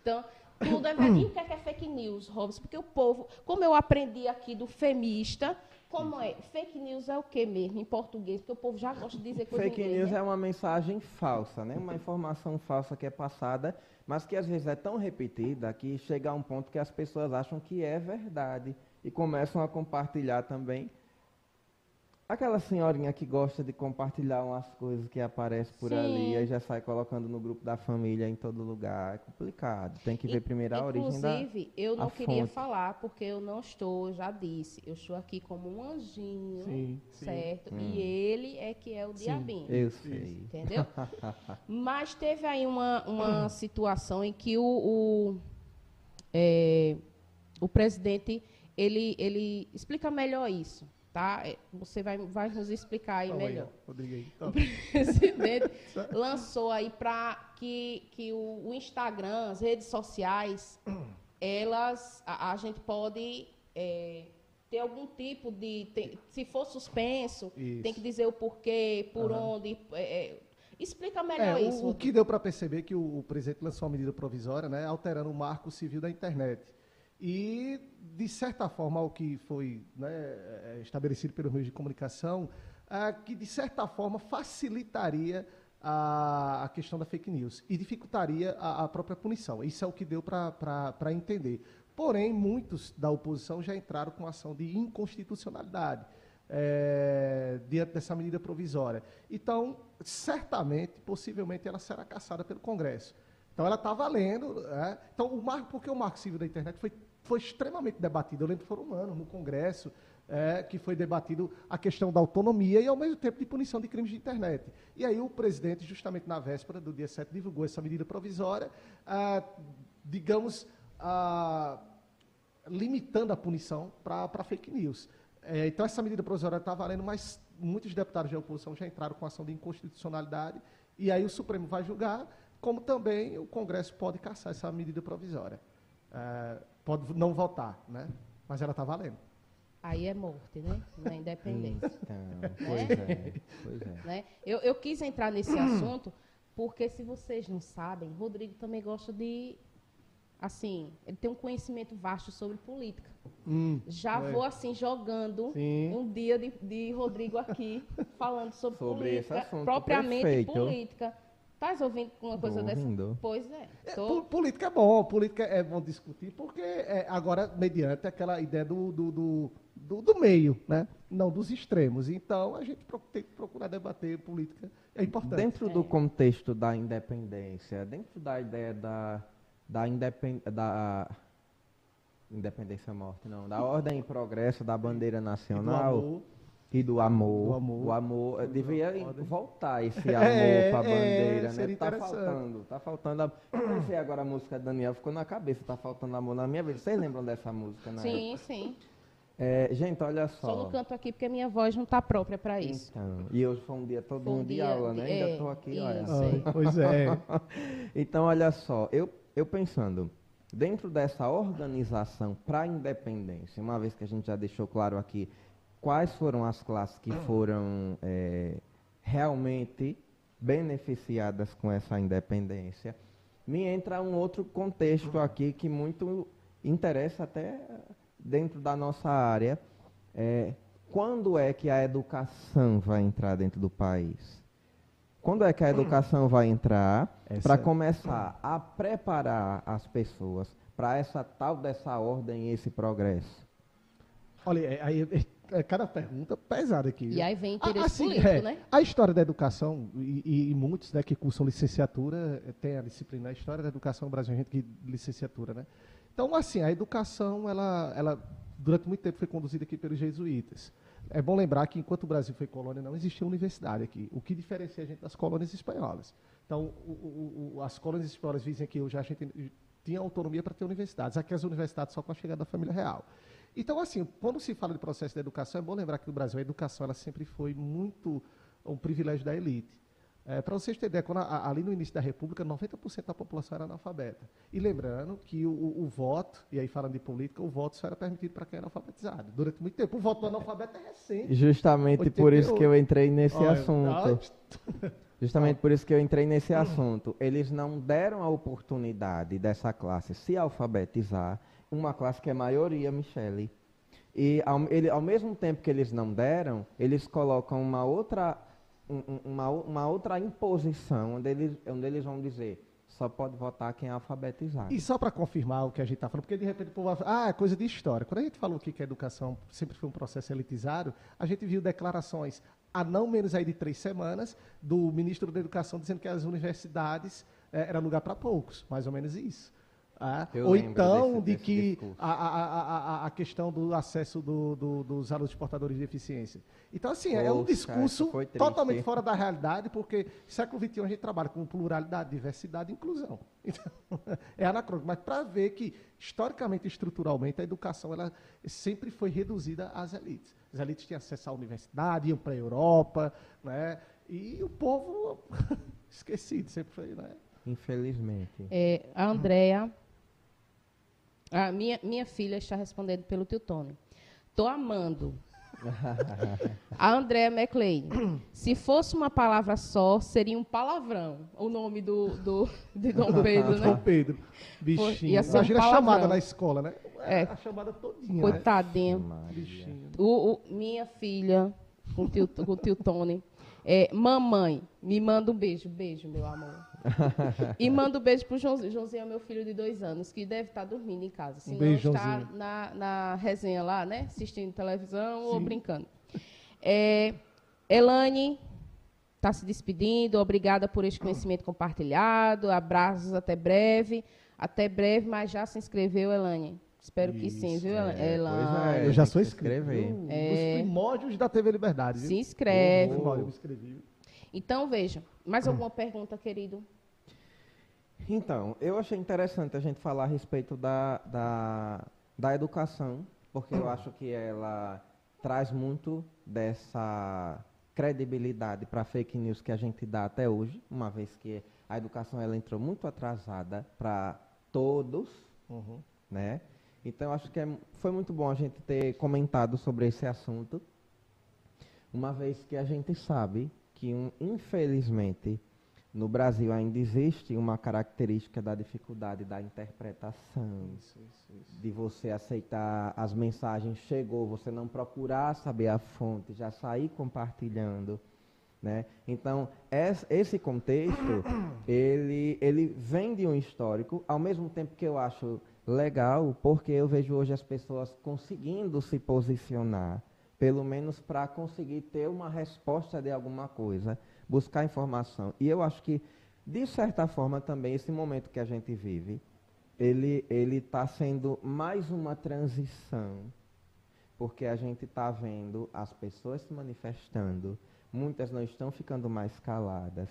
Então, tudo é verdade. E o que é, que é fake news, Robson? Porque o povo, como eu aprendi aqui do femista, como é? Fake news é o que mesmo, em português? Porque o povo já gosta de dizer coisa Fake inglês, news né? é uma mensagem falsa, né? Uma informação falsa que é passada, mas que às vezes é tão repetida que chega a um ponto que as pessoas acham que é verdade e começam a compartilhar também. Aquela senhorinha que gosta de compartilhar umas coisas que aparecem por Sim. ali e já sai colocando no grupo da família em todo lugar. É complicado. Tem que ver primeiro a origem da. Inclusive, eu não queria fonte. falar, porque eu não estou, eu já disse, eu estou aqui como um anjinho, Sim, sim. certo? Hum. E ele é que é o diabinho. Eu sei. Entendeu? Mas teve aí uma, uma situação em que o, o, é, o presidente ele, ele explica melhor isso, tá? É, Você vai, vai nos explicar aí melhor. Rodrigo. Então, O presidente lançou aí para que, que o, o Instagram, as redes sociais, elas a, a gente pode é, ter algum tipo de tem- se for suspenso, Isso. tem que dizer o porquê, por onde. é, é, explica melhor É, isso. o, o Rodrigo. que deu para perceber é que o, o presidente lançou uma medida provisória, né, alterando o marco civil da internet. E, de certa forma, o que foi né, é, estabelecido pelos meios de comunicação, é, que, de certa forma, facilitaria a, a questão da fake news e dificultaria a, a própria punição. Isso é o que deu para entender. Porém, muitos da oposição já entraram com ação de inconstitucionalidade é, diante dessa medida provisória. Então, certamente, possivelmente, ela será caçada pelo Congresso. Então, ela está valendo. né? Então, o marco, porque o marco civil da internet foi, foi extremamente debatido. Eu lembro que foram anos no Congresso, é, que foi debatido a questão da autonomia e, ao mesmo tempo, de punição de crimes de internet. E aí o presidente, justamente na véspera do dia 7, divulgou essa medida provisória, ah, digamos, limitando a punição para fake news. É, então, essa medida provisória está valendo, mas muitos deputados da oposição já entraram com ação de inconstitucionalidade, e aí o Supremo vai julgar, como também o Congresso pode caçar essa medida provisória. É, pode não votar, né? mas ela está valendo. Aí é morte, né? Não é independência. Então, Né? pois é, pois é. né? Eu, eu quis entrar nesse assunto porque, se vocês não sabem, Rodrigo também gosta de. Assim, ele tem um conhecimento vasto sobre política. Hum, Já é. vou, assim, jogando Sim. um dia de, de Rodrigo aqui, falando sobre, Sobre esse política, assunto, propriamente perfeito. política. Estás ouvindo uma coisa Tô dessa? ouvindo. Pois é. É, Tô- po- política é bom, política é bom discutir, porque é, agora, mediante aquela ideia do, do, do, do- do meio, né? não dos extremos. Então, a gente tem que procurar debater política, é importante. Dentro do contexto da independência, dentro da ideia da, da, independ, da independência morte, não, da ordem e progresso da bandeira E do nacional amor. E do amor, Do amor. o amor, devia voltar esse amor É, para a é, bandeira, né? seria Tá faltando, tá faltando. A... Eu pensei agora a música da Daniel ficou na cabeça, tá faltando amor na minha vida. Vocês lembram dessa música, né? Sim, sim. É, gente, olha Só só. não canto aqui porque a minha voz não está própria para isso. Então, e hoje foi um dia todo Foi um de dia aula, né? Ainda é, estou aqui, isso. olha. sei. Ah, pois é. Então, olha só, eu, eu pensando, dentro dessa organização para a independência, uma vez que a gente já deixou claro aqui quais foram as classes que foram eh, realmente beneficiadas com essa independência, me entra um outro contexto aqui que muito interessa até dentro da nossa área. É, quando é que a educação vai entrar dentro do país? Quando é que a educação vai entrar Essa- para começar a preparar as pessoas para essa tal dessa ordem e esse progresso? Olha, é- aí é, é cada pergunta pesada aqui. E aí vem Ah, interesse assim, político, é, né? A história da educação, e, e- muitos né, que cursam licenciatura, eh, tem a disciplina, a história da educação Brasil, gente que licenciatura, né? Então, assim, a educação, ela, ela durante muito tempo foi conduzida aqui pelos jesuítas. É bom lembrar que enquanto o Brasil foi colônia, não existia universidade aqui, o que diferencia a gente das colônias espanholas. Então, o- o- o- as colônias espanholas dizem que hoje a gente tinha autonomia para ter universidades. Aqui as universidades só com a chegada da família real. Então, assim, quando se fala de processo de educação, é bom lembrar que no Brasil a educação ela sempre foi muito um privilégio da elite. para vocês terem ideia, quando a- ali no início da República, 90% da população era analfabeta. E lembrando que o, o- o voto, e aí falando de política, o voto só era permitido para quem era alfabetizado. Durante muito tempo. O voto do analfabeto é recente. Justamente por isso que eu entrei nesse Olha, assunto. ah, Justamente por isso que eu entrei nesse assunto. Eles não deram a oportunidade dessa classe se alfabetizar, uma classe que é maioria, Michele. E ao, ele- ao mesmo tempo que eles não deram, eles colocam uma outra, um- um- uma, uma outra imposição, onde eles, onde eles vão dizer, só pode votar quem é alfabetizado. E só para confirmar o que a gente está falando, porque de repente o povo ah, é coisa de história. Quando a gente falou que a educação sempre foi um processo elitizado, a gente viu declarações há não menos aí de três semanas do ministro da Educação dizendo que as universidades eh, era lugar para poucos, mais ou menos isso. Ah, ou então desse- de desse que a, a- a- a- questão do acesso do- do- dos alunos portadores de deficiência. Então, assim, é um Poxa, discurso totalmente fora da realidade, porque século XXI a gente trabalha com pluralidade, diversidade e inclusão. Então, é anacrônico. Mas para ver que, historicamente e estruturalmente, a educação ela sempre foi reduzida às elites. As elites tinham acesso à universidade, iam para a Europa, né? e o povo esquecido, sempre foi. Né? Infelizmente. É, a Andrea, a minha, minha filha está respondendo pelo tio Tony. Tô amando. A Andrea McLean. Se fosse uma palavra só, seria um palavrão. O nome do, do, de Dom Pedro, Dom né? Pedro, bichinho. ia ser um Imagina a chamada na escola, né? É. A chamada todinha. Né? Coitadinho. Maria. Bichinho. O, o- minha filha, com o tio, com o tio Tony. É, mamãe, me manda um beijo. Beijo, meu amor. e manda um beijo pro Joãozinho. Joãozinho é meu filho de dois anos, que deve estar dormindo em casa. Se não beijo, está Joãozinho. na, na resenha lá, né? Assistindo televisão ou Sim. brincando. É, Elane está se despedindo. Obrigada por este conhecimento compartilhado. Abraços até breve. Até breve, mas já se inscreveu, Elane. Espero que sim, Isso, viu, é, Ela? pois é. Eu já sou que se inscrito. inscrever. viu? É. Os primórdios da TV Liberdade. viu? Se inscreve. Primórdios, eu me inscrevi. Então, veja. Mais alguma pergunta, querido? Então, eu achei interessante a gente falar a respeito da, da, da educação, porque eu acho que ela traz muito dessa credibilidade para fake news que a gente dá até hoje, uma vez que a educação ela entrou muito atrasada para todos, Uhum. né? Então, acho que é, foi muito bom a gente ter comentado sobre esse assunto, uma vez que a gente sabe que, um, infelizmente, no Brasil ainda existe uma característica da dificuldade da interpretação, Isso, isso, isso. de você aceitar as mensagens, chegou, você não procurar saber a fonte, já sair compartilhando. Né? Então, es- esse contexto, ele, ele vem de um histórico, ao mesmo tempo que eu acho legal, porque eu vejo hoje as pessoas conseguindo se posicionar, pelo menos para conseguir ter uma resposta de alguma coisa, buscar informação. E eu acho que, de certa forma, também, esse momento que a gente vive, ele está sendo mais uma transição, porque a gente está vendo as pessoas se manifestando, muitas não estão ficando mais caladas.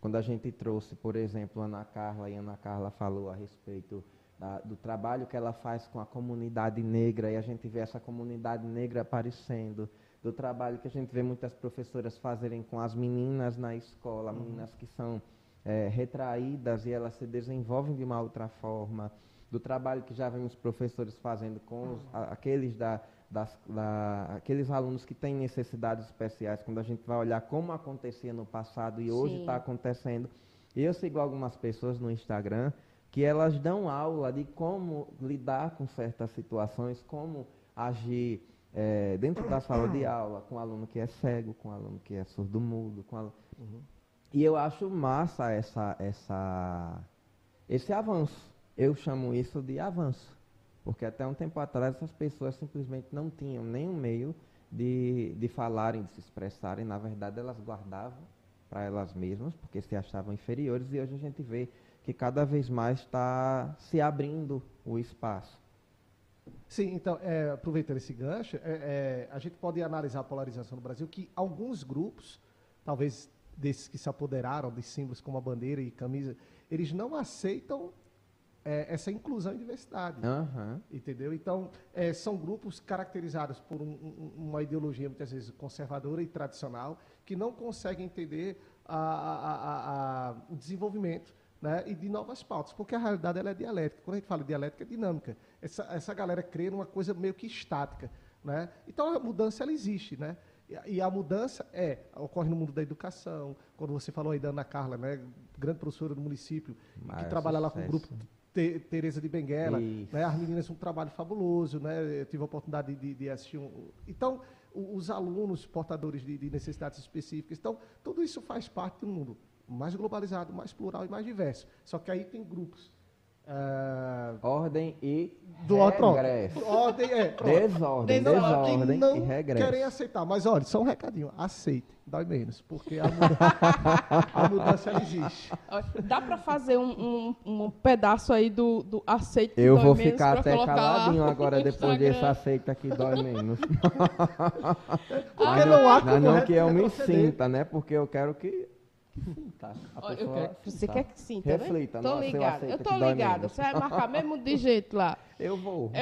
Quando a gente trouxe, por exemplo, Ana Carla, e Ana Carla falou a respeito da- do trabalho que ela faz com a comunidade negra, e a gente vê essa comunidade negra aparecendo, do trabalho que a gente vê muitas professoras fazerem com as meninas na escola, meninas que são eh, retraídas e elas se desenvolvem de uma outra forma, do trabalho que já vemos professores fazendo com os- a- aqueles da, das- da- aqueles alunos que têm necessidades especiais, quando a gente vai olhar como acontecia no passado e hoje está acontecendo. E eu sigo algumas pessoas no Instagram que elas dão aula de como lidar com certas situações, como agir eh, dentro da sala de aula com um aluno que é cego, com um aluno que é surdo-mudo, com aluno... E eu acho massa essa, essa, esse avanço. Eu chamo isso de avanço. Porque até um tempo atrás essas pessoas simplesmente não tinham nenhum meio de, de falarem, de se expressarem. Na verdade, elas guardavam para elas mesmas, porque se achavam inferiores. E hoje a gente vê que cada vez mais está se abrindo o espaço. Sim, então, é, aproveitando esse gancho, é, é, a gente pode analisar a polarização no Brasil, que alguns grupos, talvez desses que se apoderaram de símbolos como a bandeira e camisa, eles não aceitam é, essa inclusão e diversidade. Aham. Entendeu? Então, é, são grupos caracterizados por um- um- uma ideologia, muitas vezes, conservadora e tradicional, que não conseguem entender a- a- a- o desenvolvimento né, e de novas pautas, porque a realidade ela é dialética. Quando a gente fala dialética, é dinâmica. Essa, essa galera crê numa coisa meio que estática. Né? Então, a mudança ela existe. Né? E, a mudança é, ocorre no mundo da educação, quando você falou aí da Ana Carla, né, grande professora do município, que trabalha lá com o sucesso. grupo Te- Tereza de Benguela, Isso. né? As meninas um trabalho fabuloso, né? Eu tive a oportunidade de, de assistir um. Então, os alunos portadores de, de necessidades específicas, então, tudo isso faz parte do mundo mais globalizado, mais plural e mais diverso. Só que aí tem grupos. ah, Ordem e do pronto. regresso. Ordem, é, pronto. Desordem, Não, desordem não e regresso. querem aceitar. Mas olha, só um recadinho. Aceitem, dói menos, porque a mudança, a mudança existe. Dá pra fazer um, um, um pedaço aí do, do aceito que Eu dói vou menos ficar até caladinho agora depois desse aceita que dói menos. Porque Mas não há como não que eu me sinta, né? Porque eu quero que. Sinta. Ó, eu pessoa quero que você sinta. quer que sim, tá? Reflita, Tô nossa, eu ligada. Eu tô ligada. Você vai marcar mesmo de jeito lá. Eu vou.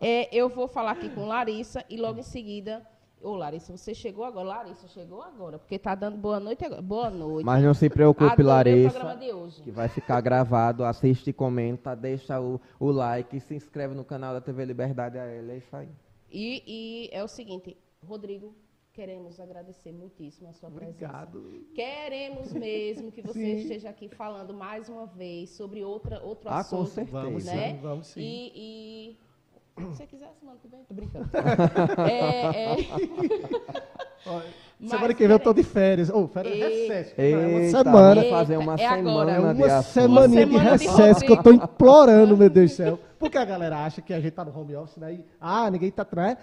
É, eu vou falar aqui com Larissa e logo em seguida. Ô, Larissa, você chegou agora. Larissa chegou agora, porque tá dando boa noite agora. Boa noite. Mas não se preocupe, Adorei Larissa. Que vai ficar gravado. Assiste, comenta, deixa o, o like, se inscreve no canal da TV Liberdade AL. É isso aí. E, e é o seguinte, Rodrigo, queremos agradecer muitíssimo a sua presença. Obrigado. Queremos mesmo que você Sim. esteja aqui falando mais uma vez sobre outra, outro Ah, assunto. com certeza. Vamos né? sim, vamos sim. E, e se você quiser, semana que vem, tô brincando. é, é, Olha, Mas semana que vem eu tô de férias. Ô, férias E- recesso. É uma Eita, semana. vamos fazer uma Eita, é semana É de uma semaninha de semana de recesso que eu tô implorando, meu Deus do céu. Porque a galera acha que a gente tá no home office, né? E, ah, ninguém tá Poxa.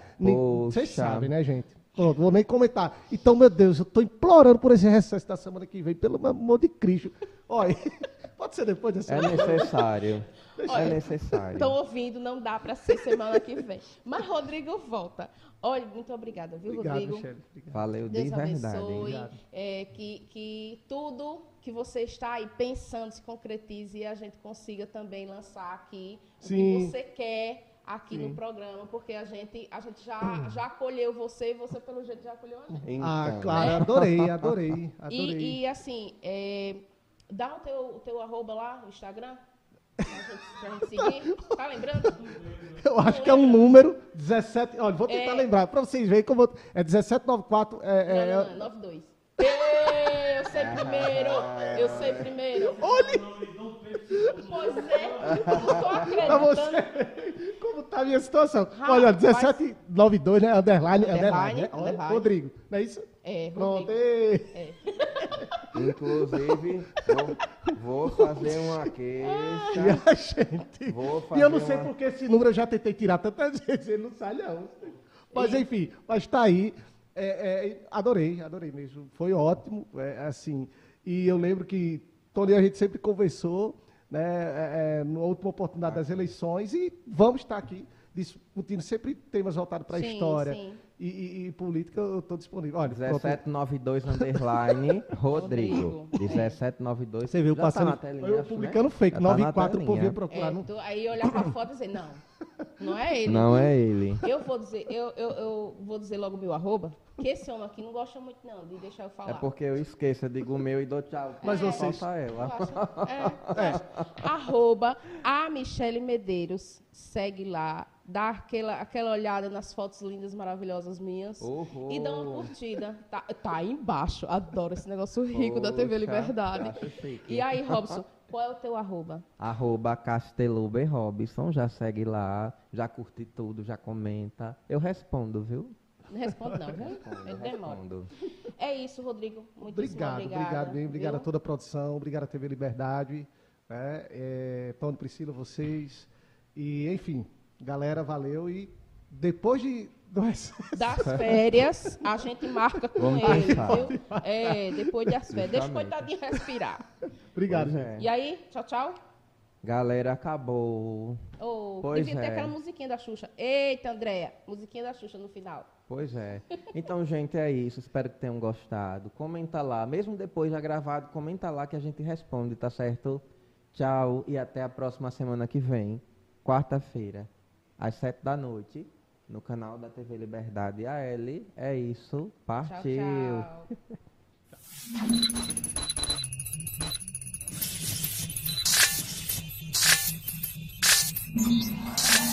Vocês sabem, né, gente? Pronto, vou nem comentar. Então, meu Deus, eu tô implorando por esse recesso da semana que vem, pelo amor de Cristo. Olha, Pode ser depois dessa É necessário. Olha, é necessário. Estão ouvindo, não dá para ser semana que vem. Mas Rodrigo volta. Olha, muito obrigada, viu, Obrigado, Rodrigo? Michele. Obrigado. Valeu Deus de verdade. abençoe. Obrigado. é, que, que tudo que você está aí pensando se concretize e a gente consiga também lançar aqui o Sim. que você quer aqui Sim. no programa, porque a gente, a gente já, já acolheu você e você, pelo jeito, já acolheu a gente. Ah, Então, claro, adorei, adorei, adorei. E, e, assim, é, dá o teu, o teu arroba lá no Instagram, pra gente, pra gente seguir. Tá lembrando? Eu acho que é um número 17. Olha, vou tentar É. lembrar para vocês verem como. eu- É 1794. É, é, Não, não, não, 92. Ê, Eu sei primeiro, eu sei primeiro. Pois é, eu não tô pra acreditando. Como tá a minha situação. Rapaz. Olha, 1792, né? Underline, underline. Underline, né? Olha, underline. Rodrigo, não é isso? É, Pronto. Rodrigo. ê. Inclusive, vou, vou fazer uma E queixa. a gente. Vou E eu não sei uma- porque esse número eu já tentei tirar tantas vezes, ele não sai, não. Mas E- enfim, mas tá aí. É, é, adorei, adorei mesmo. Foi ótimo, é, assim. E eu lembro que Tony e a gente sempre conversou, né, é, é, na última oportunidade das eleições, e vamos estar aqui discutindo sempre temas voltados para a história sim. E, e- e política. Eu estou disponível. Olha, pronto. 1792 underline Rodrigo. Rodrigo. 1792. Você viu Já passando. Tá na telinha, eu acho, publicando né? fake, Já tá 9 na 4 o povo telinha. ia procurar. É, tu- aí olhar pra foto e dizer, não, não é ele. Não é ele. Eu vou dizer, eu, eu, eu vou dizer logo o meu arroba, que esse homem aqui não gosta muito não de deixar eu falar. É porque eu esqueço, eu digo o meu e dou tchau. Mas Só vocês- Falta Eu ela. acho- é, acho. Arroba a Michele Medeiros. Segue lá. Dá aquela, aquela olhada nas fotos lindas, maravilhosas minhas. Uhul. E dá uma curtida. Tá, tá aí embaixo. Adoro esse negócio rico da TV Poxa, Liberdade. E aí, Robson, qual é o teu arroba? Arroba Casteluber Robson, já segue lá, já curte tudo, já comenta. Eu respondo, viu? Não responde não, viu? Respondo, respondo. É isso, Rodrigo. Muitíssimo Obrigado, obrigada. obrigado mesmo, obrigado a toda a produção, obrigado à TV Liberdade, né? é, Tony, Priscila, vocês. E, enfim, galera, valeu. E depois de. Das férias, a gente marca com Vamos ele, passar. viu? É, depois das férias. Deixa o coitadinho respirar. obrigado, gente. é. E aí, tchau, tchau. Galera, acabou. Oh, Pois devia ter é. aquela musiquinha da Xuxa. Eita, Andréia, musiquinha da Xuxa no final. Pois é. Então, gente, é isso. Espero que tenham gostado. Comenta lá. Mesmo depois já gravado, comenta lá que a gente responde, tá certo? Tchau e até a próxima semana que vem, quarta-feira, às sete da noite, no canal da TV Liberdade AL. É isso, partiu! Tchau, tchau.